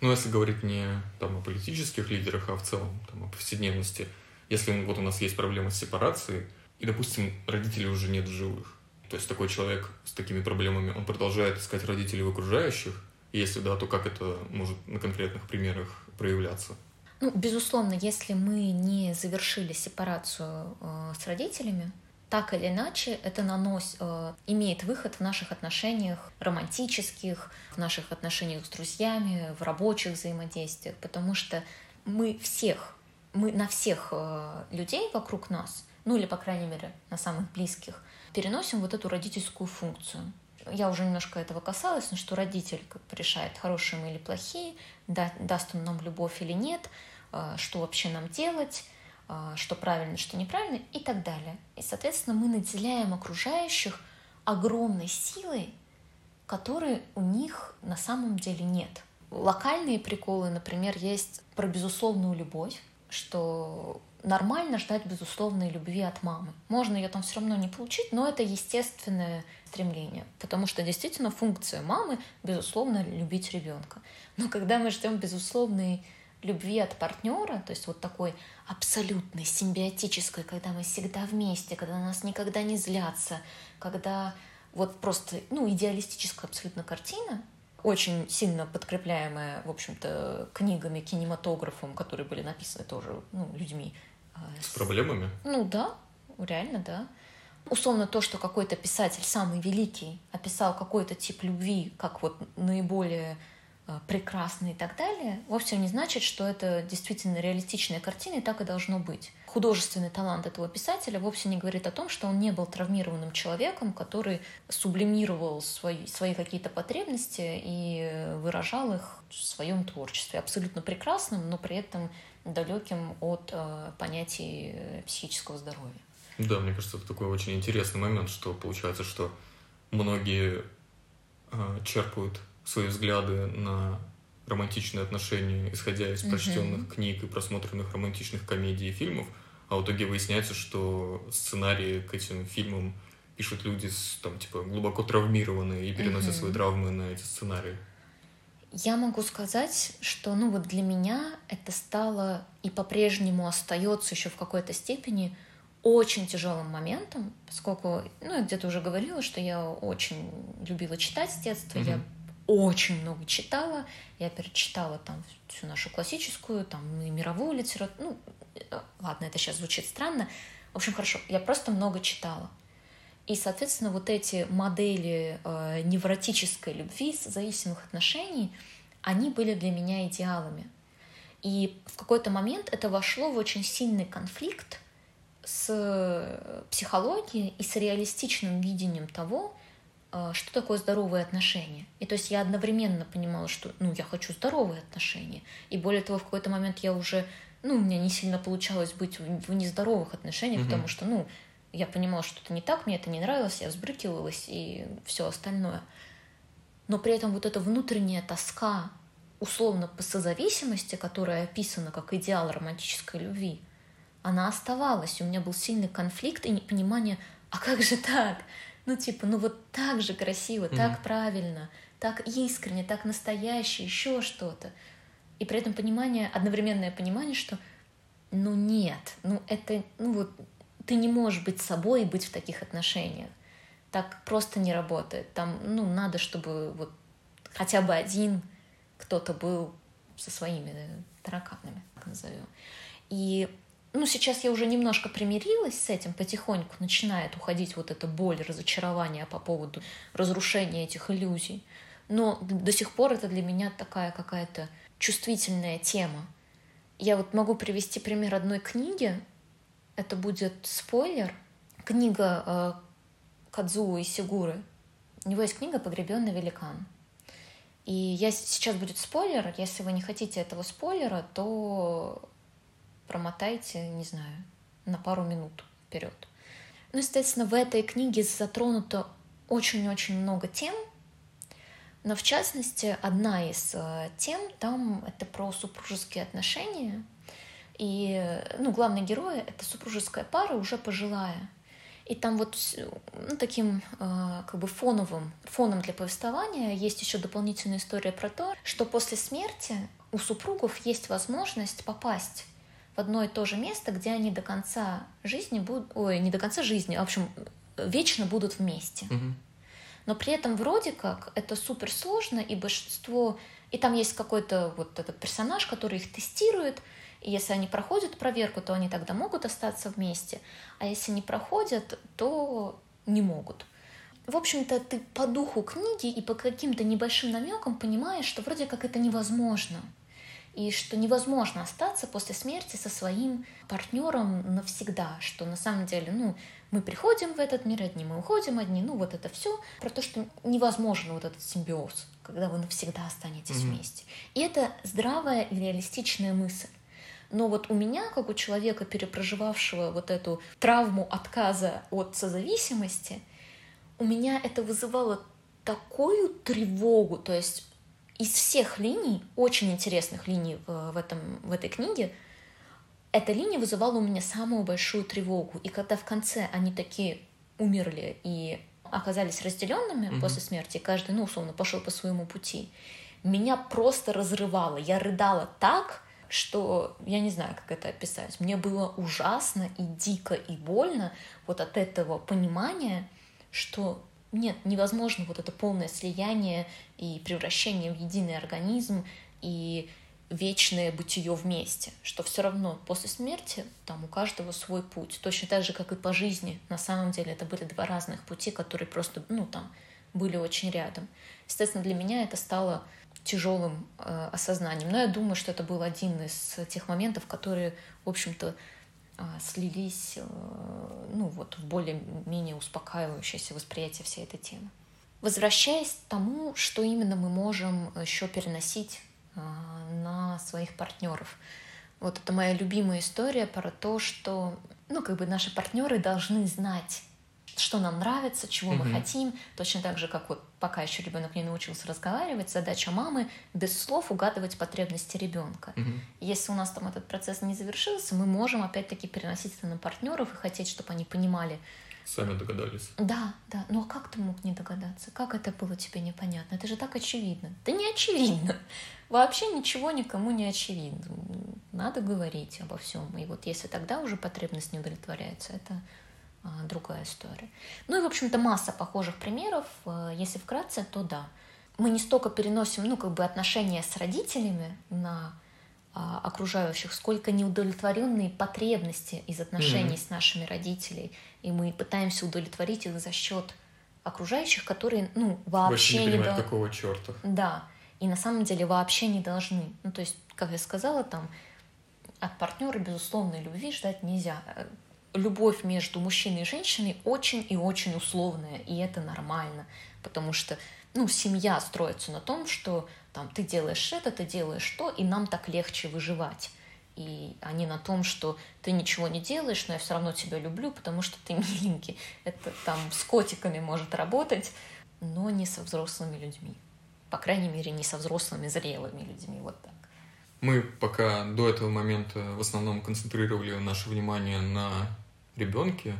Ну, если говорить не там, о политических лидерах, а в целом там, о повседневности, если вот у нас есть проблема с сепарацией, и, допустим, родителей уже нет в живых, то есть такой человек с такими проблемами, он продолжает искать родителей в окружающих, если да, то как это может на конкретных примерах проявляться? Ну, безусловно, если мы не завершили сепарацию э, с родителями, так или иначе это наносит, э, имеет выход в наших отношениях романтических, в наших отношениях с друзьями, в рабочих взаимодействиях, потому что мы всех, мы на всех э, людей вокруг нас, ну или, по крайней мере, на самых близких, переносим вот эту родительскую функцию. Я уже немножко этого касалась, но что родитель как бы решает, хорошие мы или плохие, да, даст он нам любовь или нет, э, что вообще нам делать, а, что правильно, что неправильно и так далее. И, соответственно, мы наделяем окружающих огромной силой, которой у них на самом деле нет. Локальные приколы, например, есть про безусловную любовь, что нормально ждать безусловной любви от мамы. Можно ее там все равно не получить, но это естественное стремление, потому что действительно функция мамы, безусловно, любить ребенка. Но когда мы ждем безусловной любви от партнера, то есть вот такой абсолютной, симбиотической, когда мы всегда вместе, когда нас никогда не злятся, когда вот просто, ну, идеалистическая абсолютно картина, очень сильно подкрепляемая, в общем-то, книгами, кинематографом, которые были написаны тоже, ну, людьми. С, с проблемами? Ну, да, реально, да. Условно то, что какой-то писатель, самый великий, описал какой-то тип любви как вот наиболее Э, прекрасно и так далее, вовсе не значит, что это действительно реалистичная картина, и так и должно быть. Художественный талант этого писателя вовсе не говорит о том, что он не был травмированным человеком, который сублимировал свои, свои какие-то потребности и выражал их в своем творчестве. Абсолютно прекрасным, но при этом далеким от э, понятий психического здоровья. Да, мне кажется, это такой очень интересный момент, что получается, что многие э, черпают свои взгляды на романтичные отношения, исходя из прочтенных mm-hmm. книг и просмотренных романтичных комедий и фильмов, а в итоге выясняется, что сценарии к этим фильмам пишут люди с, там, типа, глубоко травмированные и переносят mm-hmm. свои травмы на эти сценарии. Я могу сказать, что ну вот для меня это стало и по-прежнему остается еще в какой-то степени очень тяжелым моментом, поскольку, ну, я где-то уже говорила, что я очень любила читать с детства, mm-hmm. я очень много читала. Я перечитала там всю нашу классическую, там и мировую литературу. Ну, э, ладно, это сейчас звучит странно. В общем, хорошо, я просто много читала. И, соответственно, вот эти модели э, невротической любви, зависимых отношений, они были для меня идеалами. И в какой-то момент это вошло в очень сильный конфликт с психологией и с реалистичным видением того, а, что такое здоровые отношения. И то есть я одновременно понимала, что ну, я хочу здоровые отношения. И более того, в какой-то момент я уже, ну, у меня не сильно получалось быть в, в нездоровых отношениях, угу. потому что, ну, я понимала, что это не так, мне это не нравилось, я взбрыкивалась и все остальное. Но при этом вот эта внутренняя тоска, условно по созависимости, которая описана как идеал романтической любви, она оставалась. У меня был сильный конфликт и непонимание, а как же так? Ну, типа, ну вот так же красиво, mm-hmm. так правильно, так искренне, так настоящее, еще что-то. И при этом понимание, одновременное понимание, что ну нет, ну это, ну вот ты не можешь быть собой и быть в таких отношениях. Так просто не работает. Там, ну, надо, чтобы вот хотя бы один кто-то был со своими тараканами, так назовем. И ну, сейчас я уже немножко примирилась с этим, потихоньку начинает уходить вот эта боль, разочарование по поводу разрушения этих иллюзий. Но до сих пор это для меня такая какая-то чувствительная тема. Я вот могу привести пример одной книги. Это будет спойлер. Книга э, Кадзуо Сигуры. У него есть книга «Погребенный великан». И я, сейчас будет спойлер. Если вы не хотите этого спойлера, то промотайте, не знаю, на пару минут вперед. Ну, естественно, в этой книге затронуто очень-очень много тем, но в частности, одна из э, тем там это про супружеские отношения. И ну, главный герой — это супружеская пара, уже пожилая. И там вот ну, таким э, как бы фоновым, фоном для повествования есть еще дополнительная история про то, что после смерти у супругов есть возможность попасть в одно и то же место, где они до конца жизни будут, ой, не до конца жизни, а в общем, вечно будут вместе. Мгм. Но при этом вроде как это супер сложно, и большинство... И там есть какой-то вот этот персонаж, который их тестирует, и если они проходят проверку, то они тогда могут остаться вместе, а если не проходят, то не могут. В общем-то, ты по духу книги и по каким-то небольшим намекам понимаешь, что вроде как это невозможно. И что невозможно остаться после смерти со своим партнером навсегда, что на самом деле, ну, мы приходим в этот мир одни, мы уходим одни, ну, вот это все про то, что невозможно вот этот симбиоз, когда вы навсегда останетесь Мгм. вместе. И это здравая и реалистичная мысль. Но вот у меня, как у человека, перепроживавшего вот эту травму отказа от созависимости, у меня это вызывало такую тревогу, то есть из всех линий, очень интересных линий в, этом, в этой книге, эта линия вызывала у меня самую большую тревогу. И когда в конце они такие умерли и оказались разделенными Мгм. после смерти, каждый, ну, условно, пошел по своему пути, меня просто разрывало. Я рыдала так, что я не знаю, как это описать. Мне было ужасно и дико и больно вот от этого понимания, что нет, невозможно вот это полное слияние и превращение в единый организм и вечное бытие вместе, что все равно после смерти там у каждого свой путь, точно так же, как и по жизни. На самом деле это были два разных пути, которые просто, ну там, были очень рядом. Естественно, для меня это стало тяжелым э, осознанием. Но я думаю, что это был один из тех моментов, которые, в общем-то, э, слились э, ну, вот, в более-менее успокаивающееся восприятие всей этой темы. Возвращаясь к тому, что именно мы можем еще переносить э, на своих партнеров. Вот это моя любимая история про то, что ну, как бы наши партнеры должны знать, что нам нравится, чего мы Мгм. хотим. Точно так же, как вот пока еще ребенок не научился разговаривать, задача мамы без слов угадывать потребности ребенка. Мгм. Если у нас там этот процесс не завершился, мы можем опять-таки переносить это на партнеров и хотеть, чтобы они понимали, Сами догадались. да, да, ну а как ты мог не догадаться? Как это было тебе непонятно? Это же так очевидно. Да не очевидно. Вообще ничего никому не очевидно. Надо говорить обо всем. И вот если тогда уже потребность не удовлетворяется, это другая история. Ну и, в общем-то, масса похожих примеров. А, Если вкратце, то да. Мы не столько переносим, ну, как бы отношения с родителями на а, окружающих, сколько неудовлетворенные потребности из отношений Мгм. с нашими родителями. И мы пытаемся удовлетворить их за счет окружающих, которые, ну, Вообще вообще не не, понимают, какого черта. да, и на самом деле вообще не должны. Ну, то есть, как я сказала, там от партнера безусловной любви ждать нельзя. Любовь между мужчиной и женщиной очень и очень условная, и это нормально, потому что, ну, семья строится на том, что там ты делаешь это, ты делаешь то, и нам так легче выживать. И они на том, что ты ничего не делаешь, но я все равно тебя люблю, потому что ты миленький. Это там с котиками может работать, но не со взрослыми людьми. По крайней мере, не со взрослыми зрелыми людьми. Вот так. Мы пока до этого момента в основном концентрировали наше внимание на ребенке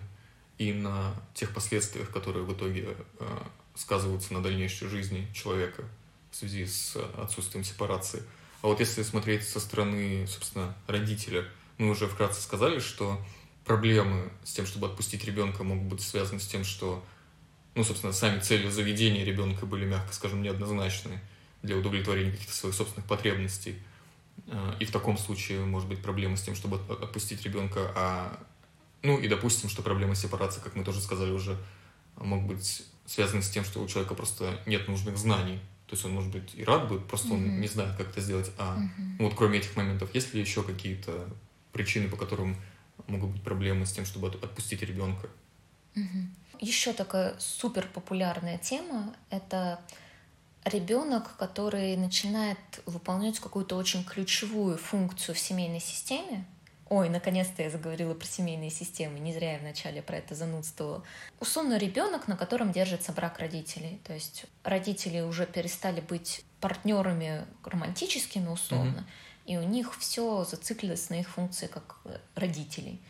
и на тех последствиях, которые в итоге э, сказываются на дальнейшей жизни человека в связи с отсутствием сепарации. А вот если смотреть со стороны, собственно, родителя, мы уже вкратце сказали, что проблемы с тем, чтобы отпустить ребенка, могут быть связаны с тем, что, ну, собственно, сами цели заведения ребенка были, мягко скажем, неоднозначны для удовлетворения каких-то своих собственных потребностей. Э, И в таком случае может быть проблема с тем, чтобы от- отпустить ребенка, а ну и допустим, что проблема сепарации, как мы тоже сказали уже, могут быть связаны с тем, что у человека просто нет нужных знаний. То есть он, может быть, и рад будет, просто он Мгм. не знает, как это сделать. А Мгм. ну, вот кроме этих моментов, есть ли еще какие-то причины, по которым могут быть проблемы с тем, чтобы от- отпустить ребенка? Еще такая супер популярная тема — это ребенок, который начинает выполнять какую-то очень ключевую функцию в семейной системе. Ой, наконец-то я заговорила про семейные системы, не зря я вначале про это занудствовала. Условно, ребенок, на котором держится брак родителей. То есть родители уже перестали быть партнерами романтическими, условно, и у них все зациклилось на их функции как э, родителей.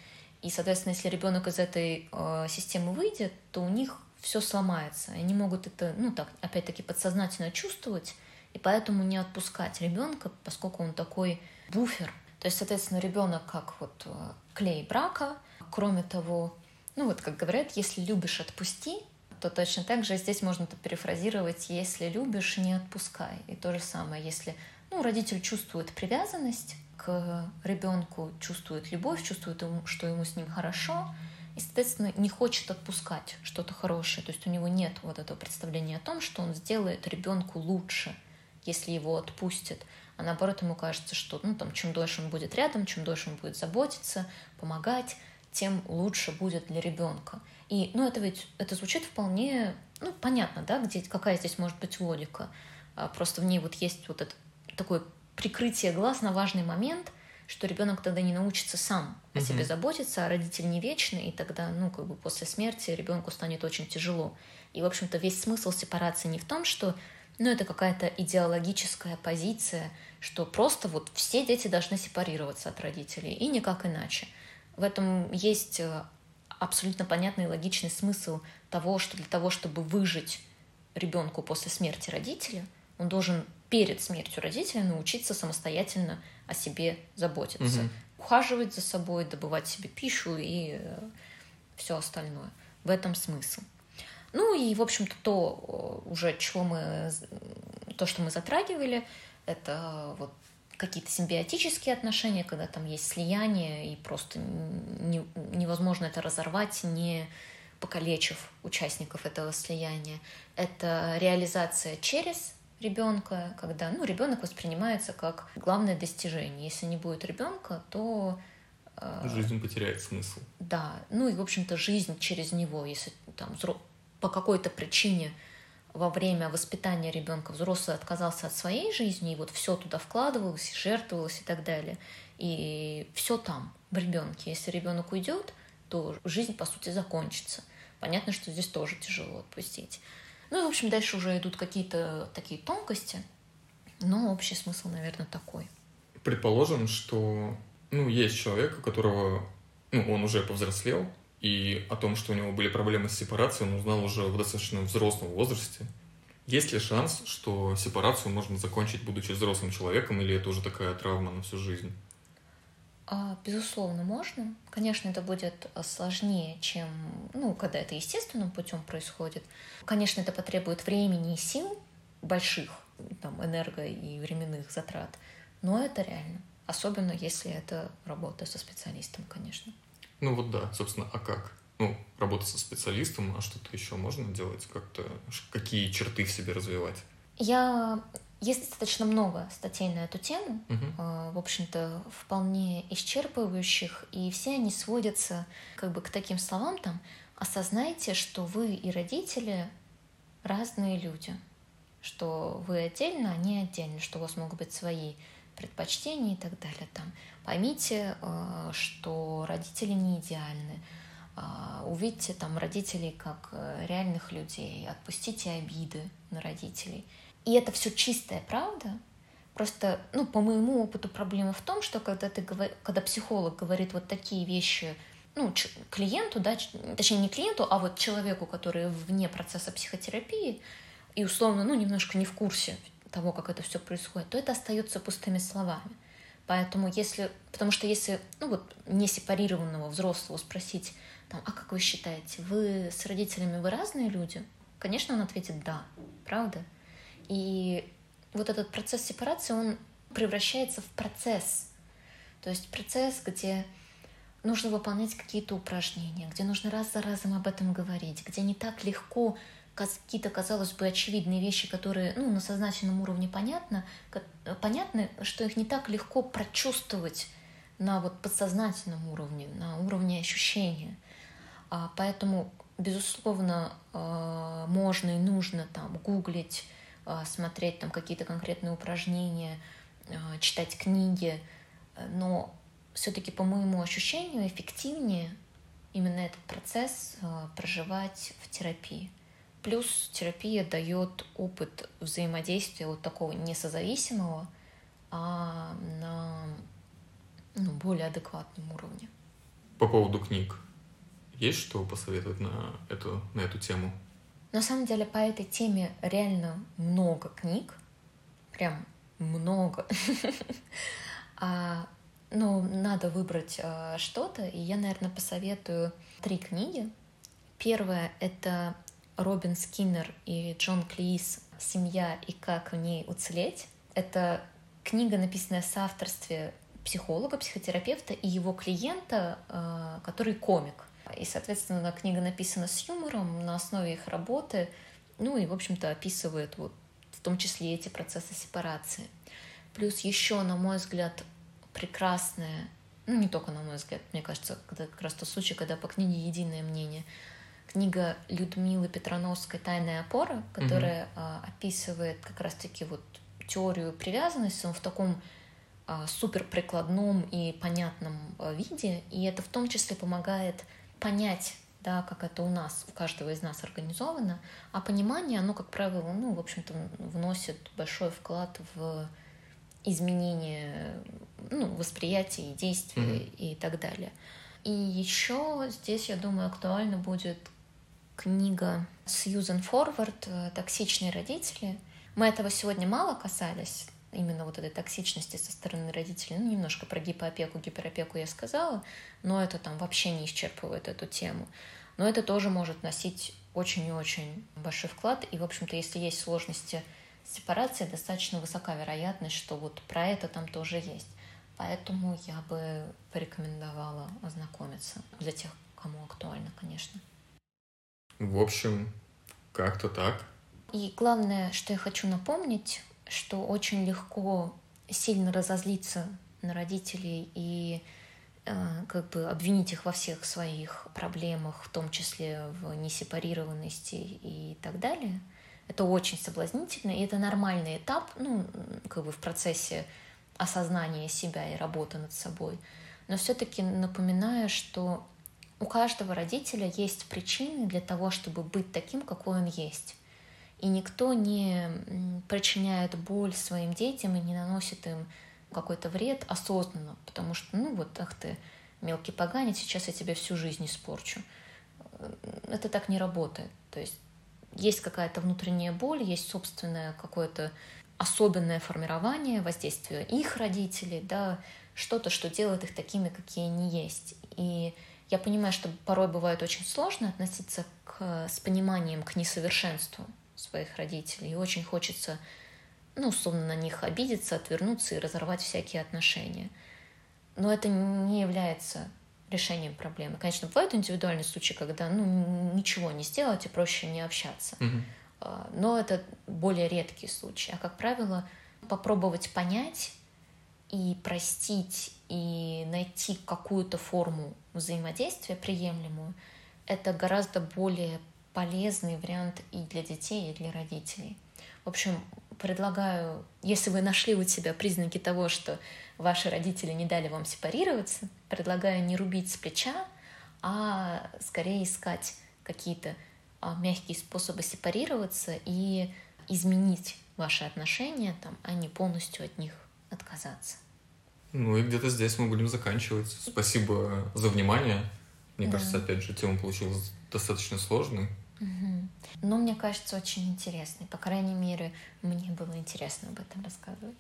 И, соответственно, если ребенок из этой э, системы выйдет, то у них все сломается. Они могут это, ну так, опять-таки, подсознательно чувствовать, и поэтому не отпускать ребенка, поскольку он такой буфер. То есть, соответственно, ребенок как вот э, клей брака. Кроме того, ну вот как говорят, если любишь, отпусти, то точно так же здесь можно это перефразировать, если любишь, не отпускай. И то же самое, если ну, родитель чувствует привязанность к ребенку, чувствует любовь, чувствует, что ему с ним хорошо, и, соответственно, не хочет отпускать что-то хорошее. То есть у него нет вот этого представления о том, что он сделает ребенку лучше, если его отпустит. А наоборот, ему кажется, что ну, там, чем дольше он будет рядом, чем дольше он будет заботиться, помогать, тем лучше будет для ребенка. И, ну, это ведь, это звучит вполне, ну, понятно, да, где, какая здесь может быть логика. А просто в ней вот есть вот это такое прикрытие глаз на важный момент, что ребенок тогда не научится сам о себе заботиться, а родитель не вечный, и тогда, ну, как бы после смерти ребенку станет очень тяжело. И, в общем-то, весь смысл сепарации не в том, что, ну, это какая-то идеологическая позиция, что просто вот все дети должны сепарироваться от родителей, и никак иначе. В этом есть э, абсолютно понятный и логичный смысл того, что для того, чтобы выжить ребенку после смерти родителя, он должен перед смертью родителя научиться самостоятельно о себе заботиться, угу. ухаживать за собой, добывать себе пищу и э, все остальное. В этом смысл. Ну и, в общем-то, то э, уже, чего мы, то, что мы затрагивали, это вот какие-то симбиотические отношения, когда там есть слияние, и просто не, невозможно это разорвать, не покалечив участников этого слияния. Это реализация через ребенка, когда ну, ребенок воспринимается как главное достижение. Если не будет ребенка, то э, жизнь потеряет смысл. Да, ну и в общем-то жизнь через него, если там по какой-то причине во время воспитания ребенка взрослый отказался от своей жизни, и вот все туда вкладывалось, жертвовалось и так далее. И все там, в ребенке. Если ребенок уйдет, то жизнь, по сути, закончится. Понятно, что здесь тоже тяжело отпустить. Ну и, в общем, дальше уже идут какие-то такие тонкости, но общий смысл, наверное, такой. Предположим, что ну, есть человек, у которого ну, он уже повзрослел, и о том, что у него были проблемы с сепарацией, он узнал уже в достаточно взрослом возрасте. Есть ли шанс, что сепарацию можно закончить, будучи взрослым человеком, или это уже такая травма на всю жизнь? А, безусловно, можно. Конечно, это будет сложнее, чем, ну, когда это естественным путем происходит. Конечно, это потребует времени и сил больших, там, энерго и временных затрат, но это реально. Особенно, если это работа со специалистом, конечно. Ну вот да, собственно, а как? Ну, работа со специалистом, а что-то еще можно делать? Как-то какие черты в себе развивать? Я есть достаточно много статей на эту тему, uh-huh. в общем-то, вполне исчерпывающих, и все они сводятся как бы к таким словам там «осознайте, что вы и родители разные люди, что вы отдельно, они отдельно, что у вас могут быть свои предпочтения и так далее. Там. Поймите, э, что родители не идеальны, а, увидьте там родителей как э, реальных людей, отпустите обиды на родителей. И это все чистая правда. Просто, ну, по моему опыту проблема в том, что когда, ты, когда психолог говорит вот такие вещи ну, клиенту, да, точнее не клиенту, а вот человеку, который вне процесса психотерапии и условно, ну, немножко не в курсе того, как это все происходит, то это остается пустыми словами. Поэтому если, потому что если, ну вот, не сепарированного взрослого спросить, там, а как вы считаете, вы с родителями вы разные люди? Конечно, он ответит да, правда? И вот этот процесс сепарации, он превращается в процесс. То есть процесс, где нужно выполнять какие-то упражнения, где нужно раз за разом об этом говорить, где не так легко какие-то, казалось бы, очевидные вещи, которые ну, на сознательном уровне понятно, понятны, что их не так легко прочувствовать на вот подсознательном уровне, на уровне ощущения. А поэтому, безусловно, а, можно и нужно там гуглить, а, смотреть там какие-то конкретные упражнения, а, читать книги, но все-таки, по моему ощущению, эффективнее именно этот процесс проживать в терапии. Плюс терапия дает опыт взаимодействия вот такого не созависимого, а на ну, более адекватном уровне. по поводу книг. Есть что посоветовать на эту, на эту тему? На самом деле по этой теме реально много книг. Прям много. а, ну, надо выбрать а, что-то, и я, наверное, посоветую три книги. Первая — это Робин Скиннер и Джон Клис «Семья и как в ней уцелеть». Это книга, написанная в соавторстве психолога, психотерапевта и его клиента, а, который комик. И, соответственно, книга написана с юмором на основе их работы, ну и, в общем-то, описывает вот в том числе эти процессы сепарации. Плюс еще, на мой взгляд, прекрасная, ну не только на мой взгляд, мне кажется, это как раз тот случай, когда по книге единое мнение, книга Людмилы Петрановской «Тайная опора», которая mm-hmm. описывает как раз-таки вот теорию привязанности, он в таком а, супер прикладном и понятном а, виде, и это в том числе помогает понять, да, как это у нас, у каждого из нас организовано, а понимание, оно, как правило, ну, в общем-то, вносит большой вклад в изменение ну, восприятия и действия mm-hmm. и так далее. И еще здесь, я думаю, актуально будет книга Сьюзен Форвард «Токсичные родители». Мы этого сегодня мало касались, именно вот этой токсичности со стороны родителей. Ну, немножко про гипоопеку, гиперопеку я сказала, но это там вообще не исчерпывает эту тему. Но это тоже может носить очень и очень большой вклад. И, в общем-то, если есть сложности с сепарацией, достаточно высока вероятность, что вот про это там тоже есть. Поэтому я бы порекомендовала ознакомиться для тех, кому актуально, конечно. В общем, как-то так. И главное, что я хочу напомнить, что очень легко сильно разозлиться на родителей и э, как бы обвинить их во всех своих проблемах, в том числе в несепарированности и так далее. Это очень соблазнительно, и это нормальный этап, ну, как бы в процессе осознания себя и работы над собой. Но все-таки напоминаю, что у каждого родителя есть причины для того, чтобы быть таким, какой он есть и никто не причиняет боль своим детям и не наносит им какой-то вред осознанно, потому что, ну вот, ах ты, мелкий поганец, сейчас я тебе всю жизнь испорчу. Это так не работает. То есть есть какая-то внутренняя боль, есть собственное какое-то особенное формирование, воздействие их родителей, да, что-то, что делает их такими, какие они есть. И я понимаю, что порой бывает очень сложно относиться к, с пониманием к несовершенству своих родителей. И очень хочется, ну, условно, на них обидеться, отвернуться и разорвать всякие отношения. Но это не является решением проблемы. Конечно, бывают индивидуальные случаи, когда ну, ничего не сделать и проще не общаться. Mm-hmm. Но это более редкие случаи. А как правило, попробовать понять и простить, и найти какую-то форму взаимодействия приемлемую, это гораздо более полезный вариант и для детей, и для родителей. В общем, предлагаю, если вы нашли у себя признаки того, что ваши родители не дали вам сепарироваться, предлагаю не рубить с плеча, а скорее искать какие-то а, мягкие способы сепарироваться и изменить ваши отношения, там, а не полностью от них отказаться. Ну и где-то здесь мы будем заканчивать. Спасибо за внимание. Мне да. кажется, опять же, тема получилась достаточно сложной. Угу. Но мне кажется, очень интересный. По крайней мере, мне было интересно об этом рассказывать.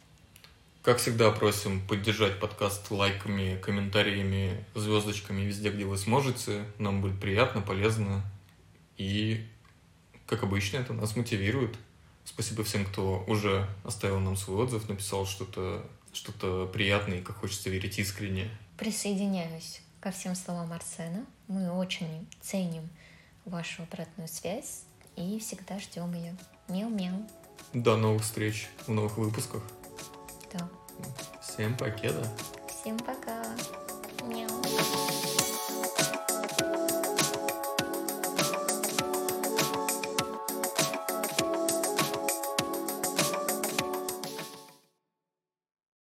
Как всегда, просим поддержать подкаст лайками, комментариями, звездочками везде, где вы сможете. Нам будет приятно, полезно. И, как обычно, это нас мотивирует. Спасибо всем, кто уже оставил нам свой отзыв, написал что-то что приятное и, как хочется верить, искренне. Присоединяюсь ко всем словам Арсена. Мы очень ценим вашу обратную связь и всегда ждем ее. Мяу-мяу. До новых встреч в новых выпусках. Да. Всем покеда. Всем пока.